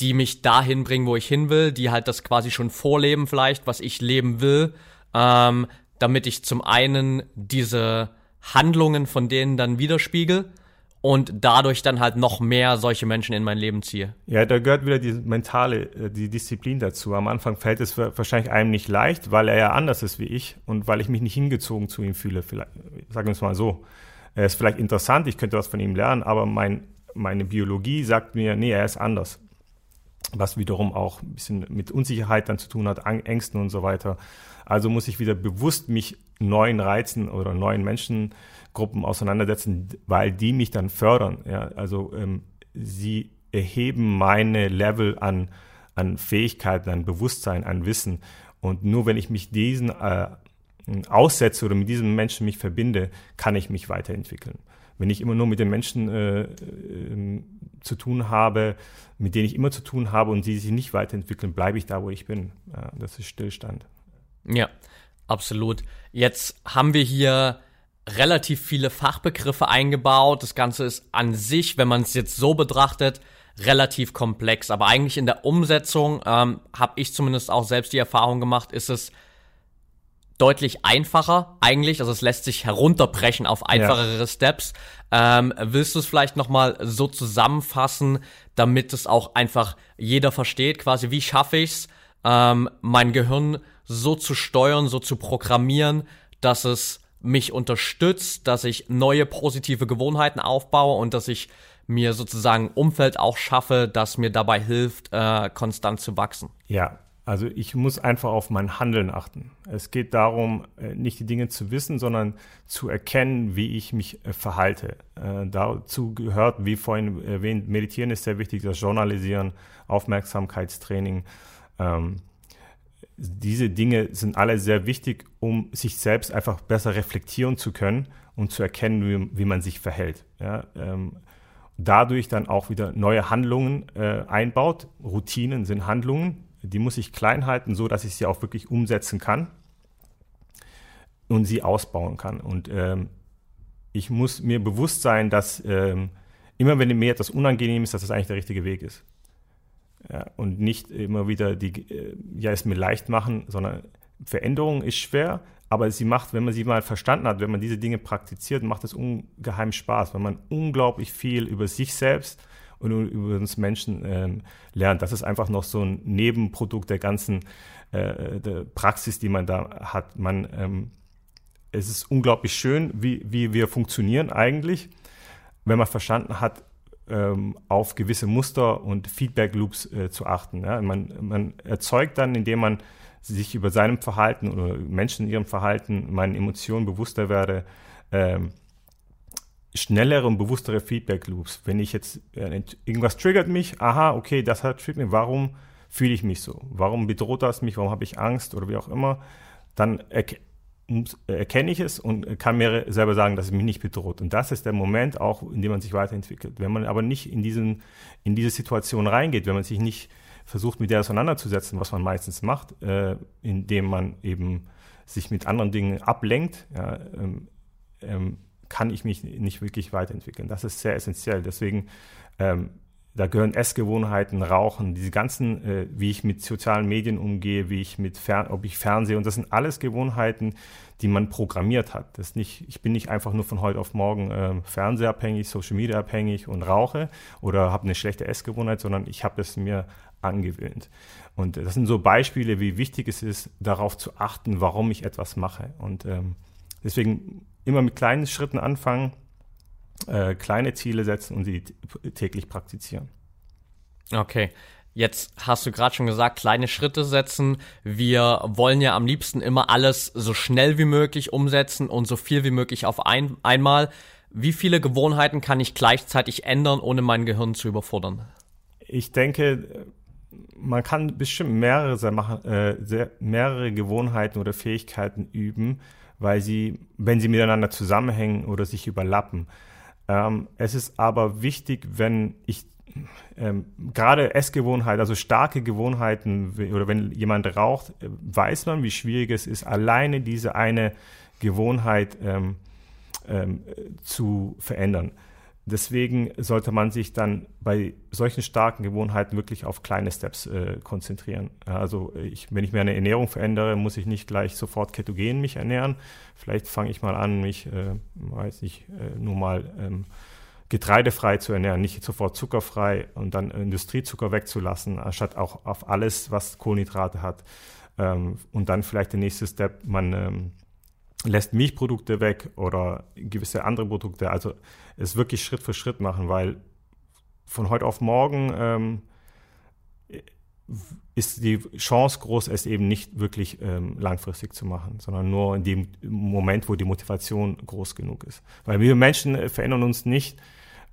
die mich dahin bringen, wo ich hin will, die halt das quasi schon vorleben vielleicht, was ich leben will, ähm, damit ich zum einen diese Handlungen von denen dann widerspiegel und dadurch dann halt noch mehr solche Menschen in mein Leben ziehe. Ja, da gehört wieder die mentale, äh, die Disziplin dazu. Am Anfang fällt es wahrscheinlich einem nicht leicht, weil er ja anders ist wie ich und weil ich mich nicht hingezogen zu ihm fühle. Vielleicht, sagen wir es mal so. Er ist vielleicht interessant, ich könnte was von ihm lernen, aber mein, meine Biologie sagt mir, nee, er ist anders was wiederum auch ein bisschen mit Unsicherheit dann zu tun hat, Ängsten und so weiter. Also muss ich wieder bewusst mich neuen Reizen oder neuen Menschengruppen auseinandersetzen, weil die mich dann fördern. Ja, also ähm, sie erheben meine Level an, an Fähigkeiten, an Bewusstsein, an Wissen. Und nur wenn ich mich diesen äh, aussetze oder mit diesen Menschen mich verbinde, kann ich mich weiterentwickeln. Wenn ich immer nur mit den Menschen äh, äh zu tun habe, mit denen ich immer zu tun habe und die sich nicht weiterentwickeln, bleibe ich da, wo ich bin. Ja, das ist Stillstand. Ja, absolut. Jetzt haben wir hier relativ viele Fachbegriffe eingebaut. Das Ganze ist an sich, wenn man es jetzt so betrachtet, relativ komplex. Aber eigentlich in der Umsetzung ähm, habe ich zumindest auch selbst die Erfahrung gemacht, ist es deutlich einfacher eigentlich. Also es lässt sich herunterbrechen auf einfachere ja. Steps. Ähm, willst du es vielleicht nochmal so zusammenfassen, damit es auch einfach jeder versteht, quasi wie schaffe ich es, ähm, mein Gehirn so zu steuern, so zu programmieren, dass es mich unterstützt, dass ich neue positive Gewohnheiten aufbaue und dass ich mir sozusagen Umfeld auch schaffe, das mir dabei hilft, äh, konstant zu wachsen. Ja, also ich muss einfach auf mein Handeln achten. Es geht darum, äh, nicht die Dinge zu wissen, sondern zu erkennen, wie ich mich äh, verhalte. Äh, dazu gehört, wie vorhin erwähnt, Meditieren ist sehr wichtig, das Journalisieren, Aufmerksamkeitstraining. Ähm, diese Dinge sind alle sehr wichtig, um sich selbst einfach besser reflektieren zu können und zu erkennen, wie, man sich verhält. Ja, ähm, dadurch dann auch wieder neue Handlungen einbaut. Routinen sind Handlungen, die muss ich klein halten, so dass ich sie auch wirklich umsetzen kann und sie ausbauen kann. Und ähm, ich muss mir bewusst sein, dass ähm, immer wenn mir etwas unangenehm ist, dass das eigentlich der richtige Weg ist. Ja, und nicht immer wieder die, äh, ja, es mir leicht machen, sondern Veränderung ist schwer, aber sie macht, wenn man sie mal verstanden hat, wenn man diese Dinge praktiziert, macht es ungeheim Spaß, weil man unglaublich viel über sich selbst und über uns Menschen ähm, lernt. Das ist einfach noch so ein Nebenprodukt der ganzen äh, der Praxis, die man da hat. Man, ähm, es ist unglaublich schön, wie, wie wir funktionieren eigentlich, wenn man verstanden hat, ähm, auf gewisse Muster und Feedback-Loops äh, zu achten. Ja? Man, man erzeugt dann, indem man sich über seinem Verhalten oder Menschen in ihrem Verhalten, meinen Emotionen bewusster werde, ähm, schnellere und bewusstere Feedback-Loops. Wenn ich jetzt, äh, irgendwas triggert mich, aha, okay, das hat triggert mich, warum fühle ich mich so? Warum bedroht das mich? Warum habe ich Angst oder wie auch immer? Dann erk erkenne ich es und kann mir selber sagen, dass es mich nicht bedroht. Und das ist der Moment auch, in dem man sich weiterentwickelt. Wenn man aber nicht in, diesen, in diese Situation reingeht, wenn man sich nicht versucht, mit der auseinanderzusetzen, was man meistens macht, äh, indem man eben sich mit anderen Dingen ablenkt, ja, ähm, ähm, kann ich mich nicht wirklich weiterentwickeln. Das ist sehr essentiell. Deswegen, ähm, da gehören Essgewohnheiten, Rauchen, diese ganzen, äh, wie ich mit sozialen Medien umgehe, wie ich mit Fern ob ich fernsehe. Und das sind alles Gewohnheiten, die man programmiert hat. Das nicht, ich bin nicht einfach nur von heute auf morgen äh, fernsehabhängig, Social Media abhängig und rauche oder habe eine schlechte Essgewohnheit, sondern ich habe es mir angewöhnt. Und das sind so Beispiele, wie wichtig es ist, darauf zu achten, warum ich etwas mache. Und ähm, deswegen immer mit kleinen Schritten anfangen, äh, kleine Ziele setzen und sie täglich praktizieren. Okay. Jetzt hast du gerade schon gesagt, kleine Schritte setzen. Wir wollen ja am liebsten immer alles so schnell wie möglich umsetzen und so viel wie möglich auf ein, einmal. Wie viele Gewohnheiten kann ich gleichzeitig ändern, ohne mein Gehirn zu überfordern? Ich denke, man kann bestimmt mehrere, äh, mehrere Gewohnheiten oder Fähigkeiten üben, weil sie, wenn sie miteinander zusammenhängen oder sich überlappen. Ähm, es ist aber wichtig, wenn ich ähm, gerade Essgewohnheiten, also starke Gewohnheiten oder wenn jemand raucht, äh, weiß man, wie schwierig es ist, alleine diese eine Gewohnheit ähm, ähm, zu verändern. Deswegen sollte man sich dann bei solchen starken Gewohnheiten wirklich auf kleine Steps äh, konzentrieren. Also ich, wenn ich mir eine Ernährung verändere, muss ich nicht gleich sofort ketogen mich ernähren. Vielleicht fange ich mal an, mich, äh, weiß nicht, äh, nur mal ähm, getreidefrei zu ernähren, nicht sofort zuckerfrei und dann Industriezucker wegzulassen, anstatt auch auf alles, was Kohlenhydrate hat. Ähm, und dann vielleicht der nächste Step, man ähm, lässt Milchprodukte weg oder gewisse andere Produkte. Also es wirklich Schritt für Schritt machen, weil von heute auf morgen ähm, ist die Chance groß, es eben nicht wirklich ähm, langfristig zu machen, sondern nur in dem Moment, wo die Motivation groß genug ist. Weil wir Menschen verändern uns nicht,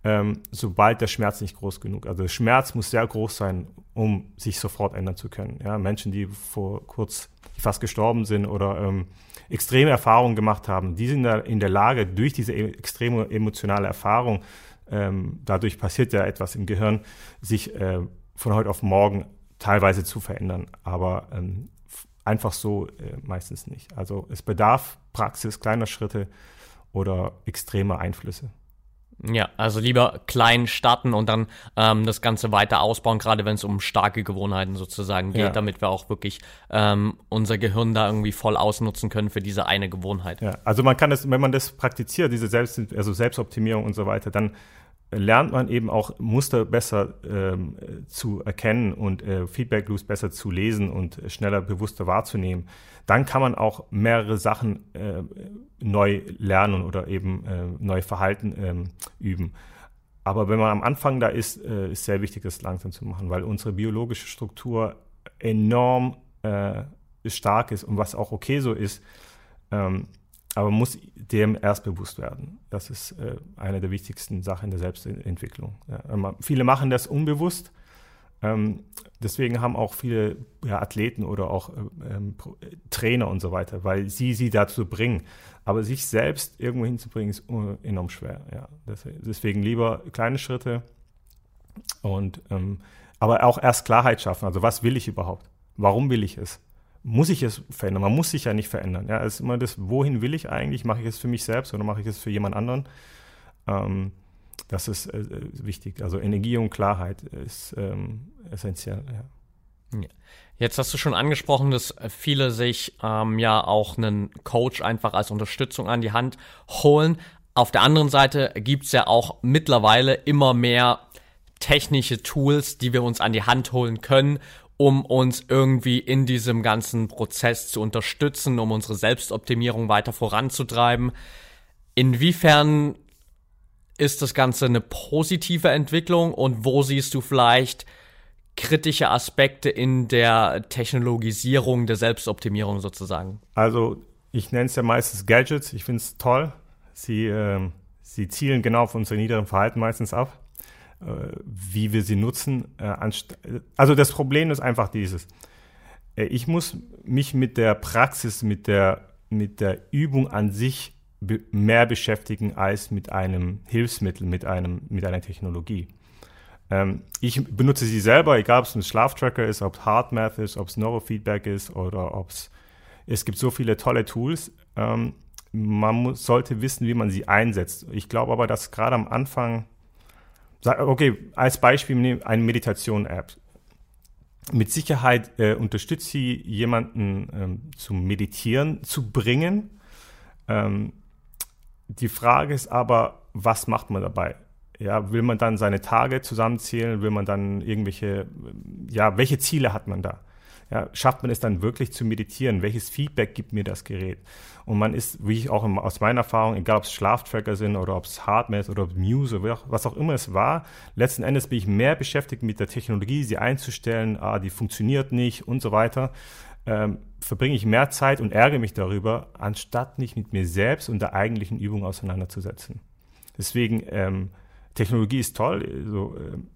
ähm, sobald der Schmerz nicht groß genug. ist. Also Schmerz muss sehr groß sein, um sich sofort ändern zu können. Ja, Menschen, die vor kurz fast gestorben sind oder ähm, extreme Erfahrungen gemacht haben, die sind in der Lage, durch diese extreme emotionale Erfahrung ähm, dadurch passiert ja etwas im Gehirn, sich äh, von heute auf morgen teilweise zu verändern. Aber ähm, einfach so äh, meistens nicht. Also es bedarf Praxis, kleiner Schritte oder extremer Einflüsse. Ja, also lieber klein starten und dann ähm, das Ganze weiter ausbauen, gerade wenn es um starke Gewohnheiten sozusagen geht, ja. damit wir auch wirklich ähm, unser Gehirn da irgendwie voll ausnutzen können für diese eine Gewohnheit. Ja, also man kann das, wenn man das praktiziert, diese Selbst, also Selbstoptimierung und so weiter, dann lernt man eben auch Muster besser ähm, zu erkennen und äh, Feedback Loops besser zu lesen und schneller bewusster wahrzunehmen. Dann kann man auch mehrere Sachen äh, neu lernen oder eben äh, neu Verhalten ähm, üben. Aber wenn man am Anfang da ist, äh, ist sehr wichtig, das langsam zu machen, weil unsere biologische Struktur enorm äh, stark ist und was auch okay so ist. Ähm, aber man muss dem erst bewusst werden. Das ist äh, eine der wichtigsten Sachen der Selbstentwicklung. Ja, viele machen das unbewusst. Ähm, deswegen haben auch viele ja, Athleten oder auch äh, ähm, Trainer und so weiter, weil sie sie dazu bringen. Aber sich selbst irgendwo hinzubringen, ist enorm schwer. Ja. Deswegen lieber kleine Schritte und ähm, aber auch erst Klarheit schaffen. Also was will ich überhaupt? Warum will ich es? muss ich es verändern. Man muss sich ja nicht verändern. Ja, es ist immer das, wohin will ich eigentlich? Mache ich es für mich selbst oder mache ich es für jemand anderen? Ähm, das ist äh, wichtig. Also Energie und Klarheit ist ähm, essentiell. Ja. Jetzt hast du schon angesprochen, dass viele sich ähm, ja auch einen Coach einfach als Unterstützung an die Hand holen. Auf der anderen Seite gibt es ja auch mittlerweile immer mehr technische Tools, die wir uns an die Hand holen können, um uns irgendwie in diesem ganzen Prozess zu unterstützen, um unsere Selbstoptimierung weiter voranzutreiben. Inwiefern ist das Ganze eine positive Entwicklung und wo siehst du vielleicht kritische Aspekte in der Technologisierung der Selbstoptimierung sozusagen? Also ich nenne es ja meistens Gadgets. Ich finde es toll. Sie, äh, sie zielen genau auf unser niederen Verhalten meistens ab. Äh, wie wir sie nutzen. Äh, also das Problem ist einfach dieses. Äh, ich muss mich mit der Praxis, mit der, mit der Übung an sich mehr beschäftigen als mit einem Hilfsmittel, mit, einem, mit einer Technologie. Ähm, ich benutze sie selber, egal ob es ein Schlaftracker ist, ob es HeartMath ist, ob es Neurofeedback ist oder ob es, es gibt so viele tolle Tools. Ähm, man muss, sollte wissen, wie man sie einsetzt. Ich glaube aber, dass gerade am Anfang okay, als Beispiel eine Meditation-App. Mit Sicherheit äh, unterstützt sie jemanden ähm, zum Meditieren zu bringen. Ähm, die Frage ist aber, was macht man dabei? Ja, will man dann seine Tage zusammenzählen? Will man dann irgendwelche, ja, welche Ziele hat man da? Ja, schafft man es dann wirklich zu meditieren? Welches Feedback gibt mir das Gerät? Und man ist, wie ich auch aus meiner Erfahrung, egal ob es Schlaftracker sind oder ob es Hardmath oder Muse oder was auch immer es war, letzten Endes bin ich mehr beschäftigt mit der Technologie, sie einzustellen, ah, die funktioniert nicht und so weiter. Ähm, verbringe ich mehr Zeit und ärgere mich darüber, anstatt mich mit mir selbst und der eigentlichen Übung auseinanderzusetzen. Deswegen, ähm, Technologie ist toll, also, ähm,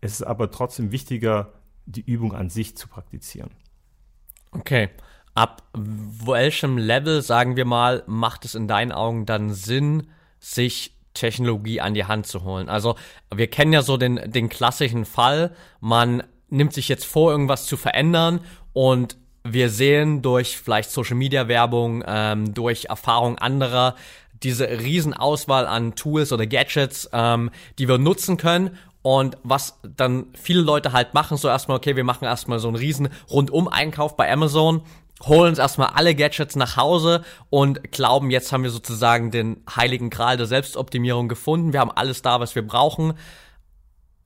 es ist aber trotzdem wichtiger, die Übung an sich zu praktizieren. Okay. Ab welchem Level, sagen wir mal, macht es in deinen Augen dann Sinn, sich Technologie an die Hand zu holen? Also, wir kennen ja so den, den klassischen Fall, man nimmt sich jetzt vor, irgendwas zu verändern und wir sehen durch vielleicht Social Media Werbung, ähm, durch Erfahrung anderer, diese Riesenauswahl an Tools oder Gadgets, ähm, die wir nutzen können und was dann viele Leute halt machen, so erstmal, okay, wir machen erstmal so einen riesen Rundum-Einkauf bei Amazon, holen uns erstmal alle Gadgets nach Hause und glauben, jetzt haben wir sozusagen den heiligen Gral der Selbstoptimierung gefunden. Wir haben alles da, was wir brauchen.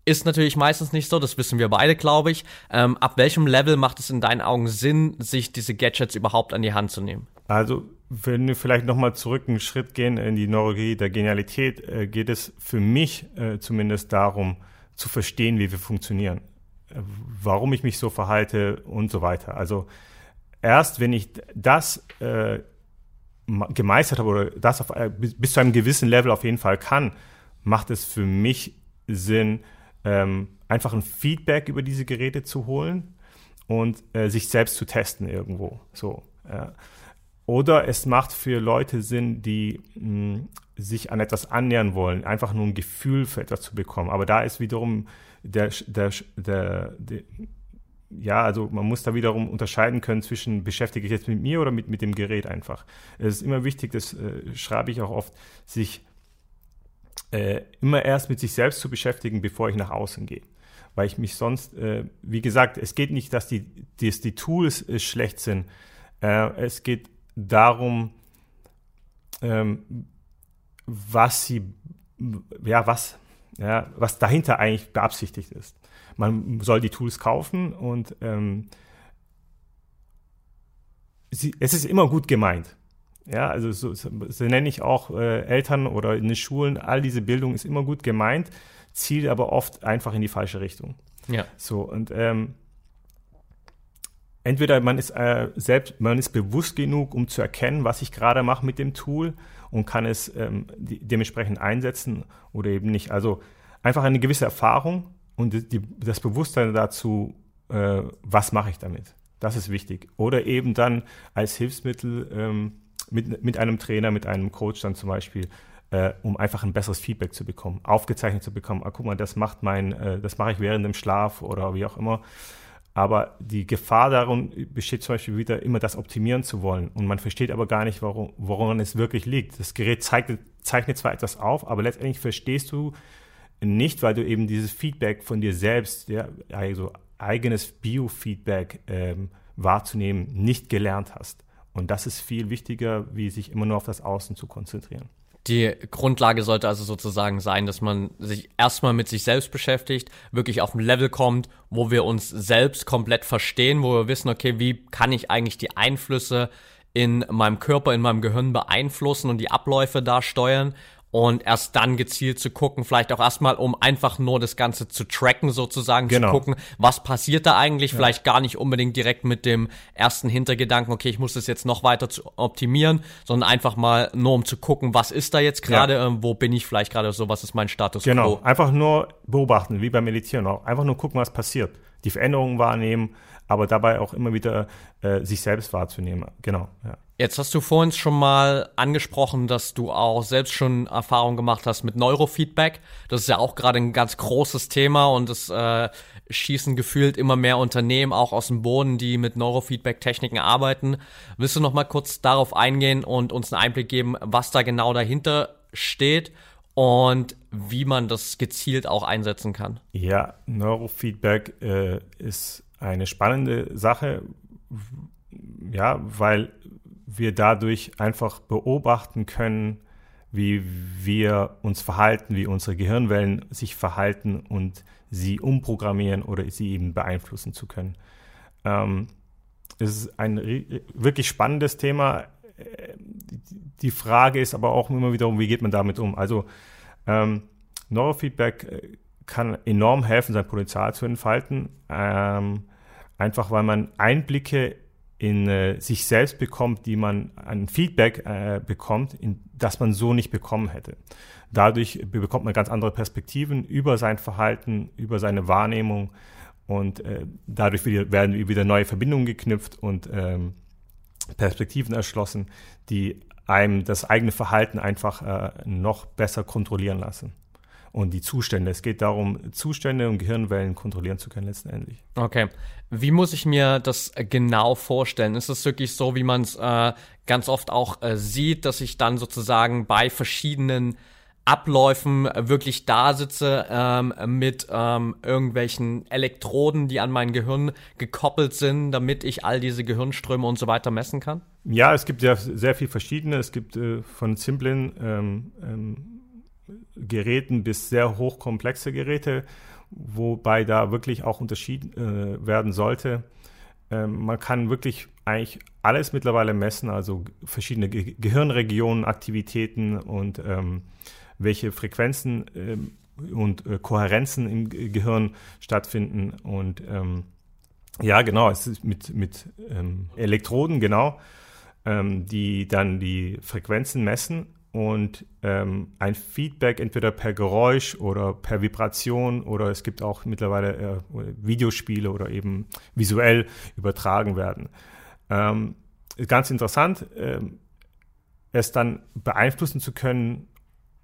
Ist natürlich meistens nicht so, das wissen wir beide, glaube ich. Ähm, ab welchem Level macht es in deinen Augen Sinn, sich diese Gadgets überhaupt an die Hand zu nehmen? Also, wenn wir vielleicht nochmal zurück einen Schritt gehen in die Neurologie der Genialität, äh, geht es für mich äh, zumindest darum, zu verstehen, wie wir funktionieren, warum ich mich so verhalte und so weiter. Also erst wenn ich das äh, gemeistert habe oder das auf, äh, bis, zu einem gewissen Level auf jeden Fall kann, macht es für mich Sinn, ähm, einfach ein Feedback über diese Geräte zu holen und äh, sich selbst zu testen irgendwo. So. Ja. Oder es macht für Leute Sinn, die mh, sich an etwas annähern wollen, einfach nur ein Gefühl für etwas zu bekommen. Aber da ist wiederum der, der, der, der ja, also man muss da wiederum unterscheiden können zwischen beschäftige ich jetzt mit mir oder mit, mit dem Gerät einfach. Es ist immer wichtig, das äh, schreibe ich auch oft, sich äh, immer erst mit sich selbst zu beschäftigen, bevor ich nach außen gehe. Weil ich mich sonst, äh, wie gesagt, es geht nicht, dass die, dass die Tools äh, schlecht sind. Äh, es geht darum, ähm, was sie, ja, was, ja, was dahinter eigentlich beabsichtigt ist. Man soll die Tools kaufen und ähm, sie, es ist immer gut gemeint. Ja, also so, so, so nenne ich auch äh, Eltern oder in den Schulen, all diese Bildung ist immer gut gemeint, zielt aber oft einfach in die falsche Richtung. Ja. So, und ähm, entweder man ist äh, selbst, man ist bewusst genug, um zu erkennen, was ich gerade mache mit dem Tool und kann es ähm, die, dementsprechend einsetzen oder eben nicht. Also einfach eine gewisse Erfahrung und die, das Bewusstsein dazu, äh, was mache ich damit. Das ist wichtig. Oder eben dann als Hilfsmittel ähm, mit, mit einem Trainer, mit einem Coach dann zum Beispiel, äh, um einfach ein besseres Feedback zu bekommen, aufgezeichnet zu bekommen. Ah, guck mal, das macht mein, äh, das mache ich während dem Schlaf oder wie auch immer. Aber die Gefahr darin besteht zum Beispiel wieder, immer das optimieren zu wollen. Und man versteht aber gar nicht, warum, woran es wirklich liegt. Das Gerät zeichnet, zeichnet zwar etwas auf, aber letztendlich verstehst du nicht, weil du eben dieses Feedback von dir selbst, ja, also eigenes Biofeedback ähm, wahrzunehmen, nicht gelernt hast. Und das ist viel wichtiger, wie sich immer nur auf das Außen zu konzentrieren. Die Grundlage sollte also sozusagen sein, dass man sich erstmal mit sich selbst beschäftigt, wirklich auf ein Level kommt, wo wir uns selbst komplett verstehen, wo wir wissen, okay, wie kann ich eigentlich die Einflüsse in meinem Körper, in meinem Gehirn beeinflussen und die Abläufe da steuern und erst dann gezielt zu gucken, vielleicht auch erstmal, um einfach nur das Ganze zu tracken, sozusagen genau. zu gucken, was passiert da eigentlich, ja. vielleicht gar nicht unbedingt direkt mit dem ersten Hintergedanken, okay, ich muss das jetzt noch weiter zu optimieren, sondern einfach mal nur um zu gucken, was ist da jetzt gerade, ja. äh, wo bin ich vielleicht gerade so, was ist mein Status genau. quo. einfach nur beobachten, wie beim Meditieren auch, einfach nur gucken, was passiert, die Veränderungen wahrnehmen, aber dabei auch immer wieder äh, sich selbst wahrzunehmen, genau, ja. Jetzt hast du vorhin schon mal angesprochen, dass du auch selbst schon Erfahrung gemacht hast mit Neurofeedback. Das ist ja auch gerade ein ganz großes Thema und es äh, schießen gefühlt immer mehr Unternehmen auch aus dem Boden, die mit Neurofeedback-Techniken arbeiten. Willst du noch mal kurz darauf eingehen und uns einen Einblick geben, was da genau dahinter steht und wie man das gezielt auch einsetzen kann? Ja, Neurofeedback äh, ist eine spannende Sache, ja, weil wir dadurch einfach beobachten können, wie wir uns verhalten, wie unsere Gehirnwellen sich verhalten und sie umprogrammieren oder sie eben beeinflussen zu können. Ähm, es ist ein wirklich spannendes Thema. Die Frage ist aber auch immer wieder, wie geht man damit um? Also ähm, Neurofeedback äh, kann enorm helfen, sein Potenzial zu entfalten, ähm, einfach weil man Einblicke in äh, sich selbst bekommt, die man ein Feedback äh, bekommt, in, das man so nicht bekommen hätte. Dadurch bekommt man ganz andere Perspektiven über sein Verhalten, über seine Wahrnehmung und äh, dadurch werden wieder neue Verbindungen geknüpft und ähm, Perspektiven erschlossen, die einem das eigene Verhalten einfach äh, noch besser kontrollieren lassen und die Zustände. Es geht darum, Zustände und Gehirnwellen kontrollieren zu können letztendlich. Okay. Wie muss ich mir das genau vorstellen? Ist es wirklich so, wie man es äh, ganz oft auch äh, sieht, dass ich dann sozusagen bei verschiedenen Abläufen wirklich da sitze ähm, mit ähm, irgendwelchen Elektroden, die an mein Gehirn gekoppelt sind, damit ich all diese Gehirnströme und so weiter messen kann? Ja, es gibt ja sehr viel verschiedene. Es gibt äh, von simplen ähm, ähm Geräten bis sehr hochkomplexe Geräte, wobei da wirklich auch unterschieden äh, werden sollte. Ähm, man kann wirklich eigentlich alles mittlerweile messen, also verschiedene Ge Gehirnregionen, Aktivitäten und ähm, welche Frequenzen ähm, und äh, Kohärenzen im Gehirn stattfinden. Und ähm, ja, genau, es ist mit, mit ähm, Elektroden, genau, ähm, die dann die Frequenzen messen und ähm, ein Feedback entweder per Geräusch oder per Vibration oder es gibt auch mittlerweile äh, Videospiele oder eben visuell übertragen werden. Ähm, ganz interessant, äh, es dann beeinflussen zu können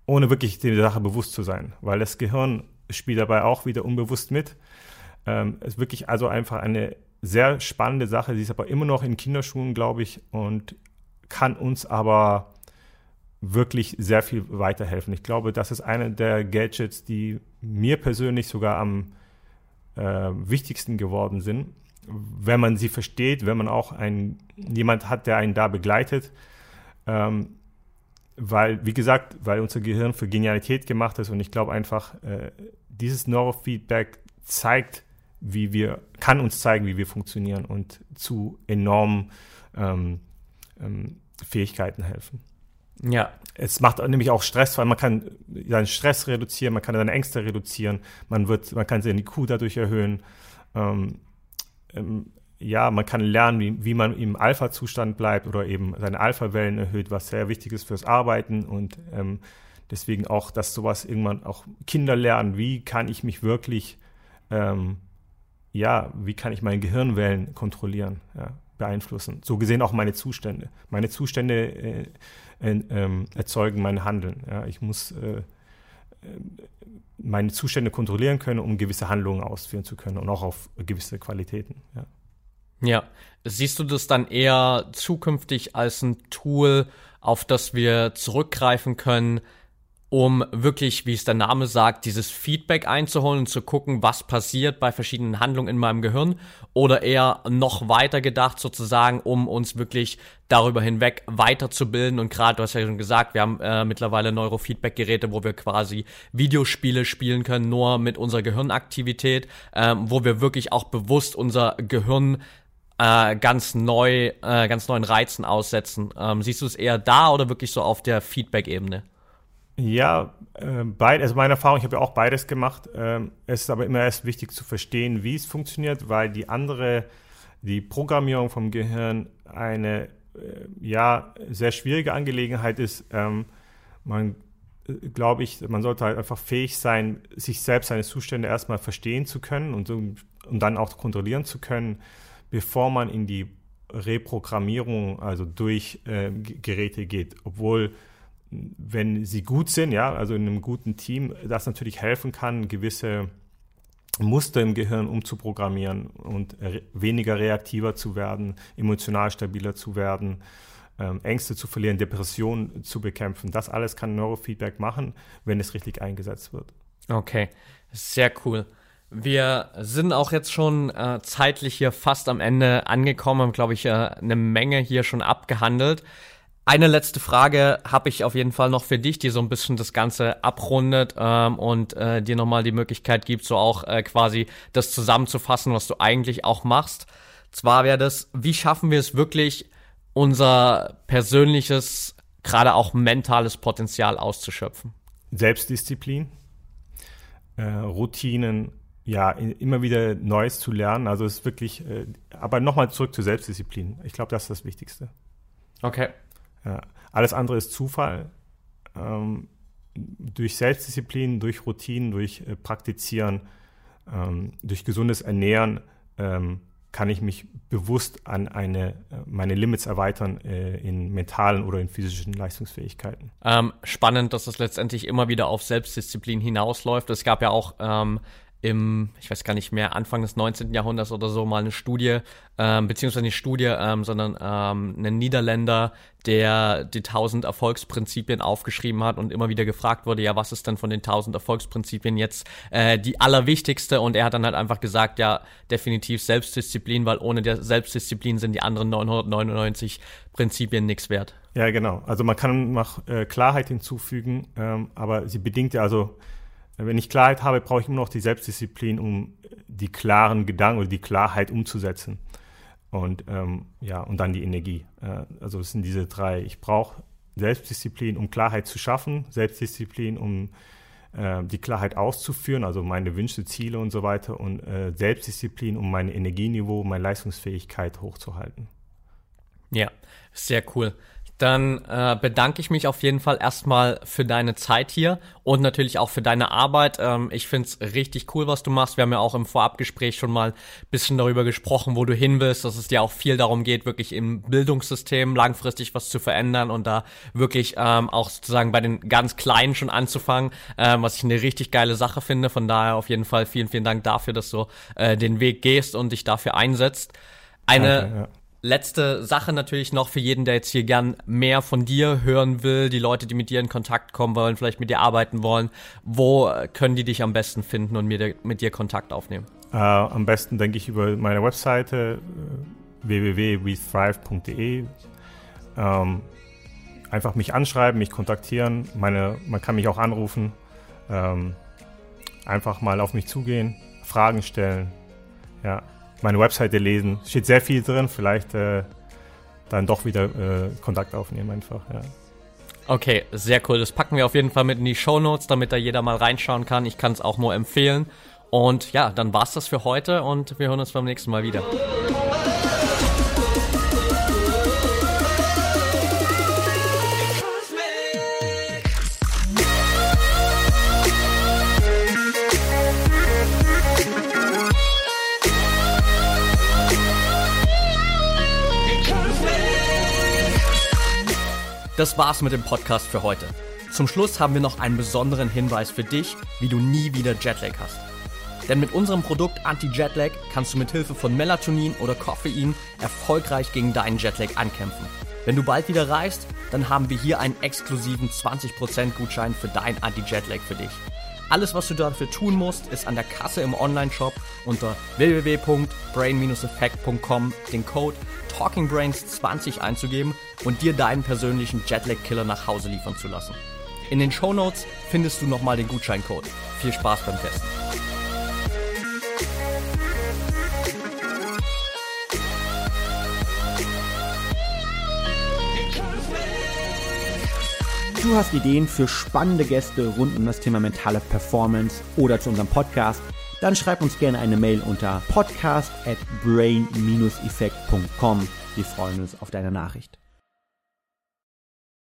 ohne wirklich der Sache bewusst zu sein, weil das Gehirn spielt dabei auch wieder unbewusst mit. Ähm, es ist wirklich also einfach eine sehr spannende Sache. Sie ist aber immer noch in Kinderschuhen, glaube ich, und kann uns aber wirklich sehr viel weiterhelfen. Ich glaube, das ist eine der Gadgets, die mir persönlich sogar am äh, wichtigsten geworden sind. Wenn man sie versteht, wenn man auch ein, jemand hat, der einen da begleitet. Ähm, weil, wie gesagt, weil unser Gehirn für Genialität gemacht ist und ich glaube einfach, äh, dieses Neurofeedback zeigt, wie wir, kann uns zeigen, wie wir funktionieren und zu enormen ähm, ähm, Fähigkeiten helfen. Ja. Es macht nämlich auch Stress, weil man kann seinen Stress reduzieren, man kann seine Ängste reduzieren, man wird, man kann seine IQ dadurch erhöhen. Ähm, ähm, ja, man kann lernen, wie, wie man im Alpha-Zustand bleibt oder eben seine Alpha-Wellen erhöht, was sehr wichtig ist fürs Arbeiten und ähm, deswegen auch, dass sowas irgendwann auch Kinder lernen, wie kann ich mich wirklich, ähm, ja, wie kann ich meine Gehirnwellen kontrollieren, ja, beeinflussen. So gesehen auch meine Zustände. Meine Zustände äh, äh, erzeugen mein Handeln. Ja. Ich muss äh, äh, meine Zustände kontrollieren können, um gewisse Handlungen ausführen zu können und auch auf gewisse Qualitäten. Ja. Ja, siehst du das dann eher zukünftig als ein Tool, auf das wir zurückgreifen können, um wirklich, wie es der Name sagt, dieses Feedback einzuholen und zu gucken, was passiert bei verschiedenen Handlungen in meinem Gehirn oder eher noch weiter gedacht sozusagen, um uns wirklich darüber hinweg weiterzubilden und gerade, du hast ja schon gesagt, wir haben äh, mittlerweile Neurofeedback-Geräte, wo wir quasi Videospiele spielen können, nur mit unserer Gehirnaktivität, ähm, wo wir wirklich auch bewusst unser Gehirn äh, ganz neu, äh, ganz neuen Reizen aussetzen. Ähm, siehst du es eher da oder wirklich so auf der Feedback-Ebene? Ja, äh, beid, also meine Erfahrung, ich habe ja auch beides gemacht. Ähm, es ist aber immer erst wichtig zu verstehen, wie es funktioniert, weil die andere, die Programmierung vom Gehirn eine äh, ja sehr schwierige Angelegenheit ist. Ähm, man äh, glaube ich, man sollte halt einfach fähig sein, sich selbst seine Zustände erstmal verstehen zu können und, und dann auch kontrollieren zu können bevor man in die Reprogrammierung, also durch äh, Geräte geht. Obwohl, wenn sie gut sind, ja, also in einem guten Team, das natürlich helfen kann, gewisse Muster im Gehirn umzuprogrammieren und re weniger reaktiver zu werden, emotional stabiler zu werden, ähm, Ängste zu verlieren, Depressionen zu bekämpfen. Das alles kann Neurofeedback machen, wenn es richtig eingesetzt wird. Okay, sehr cool. Wir sind auch jetzt schon äh, zeitlich hier fast am Ende angekommen, haben, glaube ich, äh, eine Menge hier schon abgehandelt. Eine letzte Frage habe ich auf jeden Fall noch für dich, die so ein bisschen das Ganze abrundet ähm, und äh, dir nochmal die Möglichkeit gibt, so auch äh, quasi das zusammenzufassen, was du eigentlich auch machst. Zwar wäre das, wie schaffen wir es wirklich, unser persönliches, gerade auch mentales Potenzial auszuschöpfen? Selbstdisziplin, äh, Routinen, ja, immer wieder Neues zu lernen. Also es ist wirklich, äh, aber nochmal zurück zur Selbstdisziplin. Ich glaube, das ist das Wichtigste. Okay. Ja, alles andere ist Zufall. Ähm, durch Selbstdisziplin, durch Routinen, durch äh, Praktizieren, ähm, durch gesundes Ernähren ähm, kann ich mich bewusst an eine, äh, meine Limits erweitern äh, in mentalen oder in physischen Leistungsfähigkeiten. Ähm, spannend, dass es letztendlich immer wieder auf Selbstdisziplin hinausläuft. Es gab ja auch ähm, im, ich weiß gar nicht mehr, Anfang des 19. Jahrhunderts oder so mal eine Studie, ähm, beziehungsweise nicht Studie, ähm, sondern ähm, einen Niederländer, der die 1000 Erfolgsprinzipien aufgeschrieben hat und immer wieder gefragt wurde, ja, was ist denn von den 1000 Erfolgsprinzipien jetzt äh, die allerwichtigste? Und er hat dann halt einfach gesagt, ja, definitiv Selbstdisziplin, weil ohne der Selbstdisziplin sind die anderen 999 Prinzipien nichts wert. Ja, genau. Also man kann noch äh, Klarheit hinzufügen, ähm, aber sie bedingt ja also wenn ich Klarheit habe, brauche ich immer noch die Selbstdisziplin, um die klaren Gedanken oder die Klarheit umzusetzen. Und ähm, ja, und dann die Energie. Äh, also es sind diese drei. Ich brauche Selbstdisziplin, um Klarheit zu schaffen, Selbstdisziplin, um äh, die Klarheit auszuführen, also meine Wünsche, Ziele und so weiter, und äh, Selbstdisziplin, um mein Energieniveau, meine Leistungsfähigkeit hochzuhalten. Ja, sehr cool. Dann äh, bedanke ich mich auf jeden Fall erstmal für deine Zeit hier und natürlich auch für deine Arbeit. Ähm, ich find's richtig cool, was du machst. Wir haben ja auch im Vorabgespräch schon mal bisschen darüber gesprochen, wo du hin willst, dass es dir auch viel darum geht, wirklich im Bildungssystem langfristig was zu verändern und da wirklich ähm, auch sozusagen bei den ganz Kleinen schon anzufangen, ähm, was ich eine richtig geile Sache finde. Von daher auf jeden Fall vielen, vielen Dank dafür, dass du äh, den Weg gehst und dich dafür einsetzt. Eine Danke, ja letzte Sache natürlich noch für jeden, der jetzt hier gern mehr von dir hören will, die Leute, die mit dir in Kontakt kommen wollen, vielleicht mit dir arbeiten wollen. Wo können die dich am besten finden und mit, mit dir Kontakt aufnehmen? Uh, am besten denke ich über meine Webseite uh, www.wethrive.de. Um, einfach mich anschreiben, mich kontaktieren. Meine, man kann mich auch anrufen. Um, einfach mal auf mich zugehen, Fragen stellen. Ja, meine Webseite lesen. Steht sehr viel drin. Vielleicht äh, dann doch wieder äh, Kontakt aufnehmen einfach. Ja. Okay, sehr cool. Das packen wir auf jeden Fall mit in die Show Notes, damit da jeder mal reinschauen kann. Ich kann es auch nur empfehlen. Und ja, dann war's das für heute und wir hören uns beim nächsten Mal wieder. Das war's mit dem Podcast für heute. Zum Schluss haben wir noch einen besonderen Hinweis für dich, wie du nie wieder Jetlag hast. Denn mit unserem Produkt Anti-Jetlag kannst du mit Hilfe von Melatonin oder Koffein erfolgreich gegen deinen Jetlag ankämpfen. Wenn du bald wieder reist, dann haben wir hier einen exklusiven 20% Gutschein für dein Anti-Jetlag für dich. Alles, was du dafür tun musst, ist an der Kasse im Online-Shop unter www.brain-effect.com den Code TalkingBrains20 einzugeben und dir deinen persönlichen Jetlag-Killer nach Hause liefern zu lassen. In den Show Notes findest du nochmal den Gutscheincode. Viel Spaß beim Testen. Du hast Ideen für spannende Gäste rund um das Thema mentale Performance oder zu unserem Podcast? Dann schreib uns gerne eine Mail unter podcast at brain-effekt.com. Wir freuen uns auf deine Nachricht.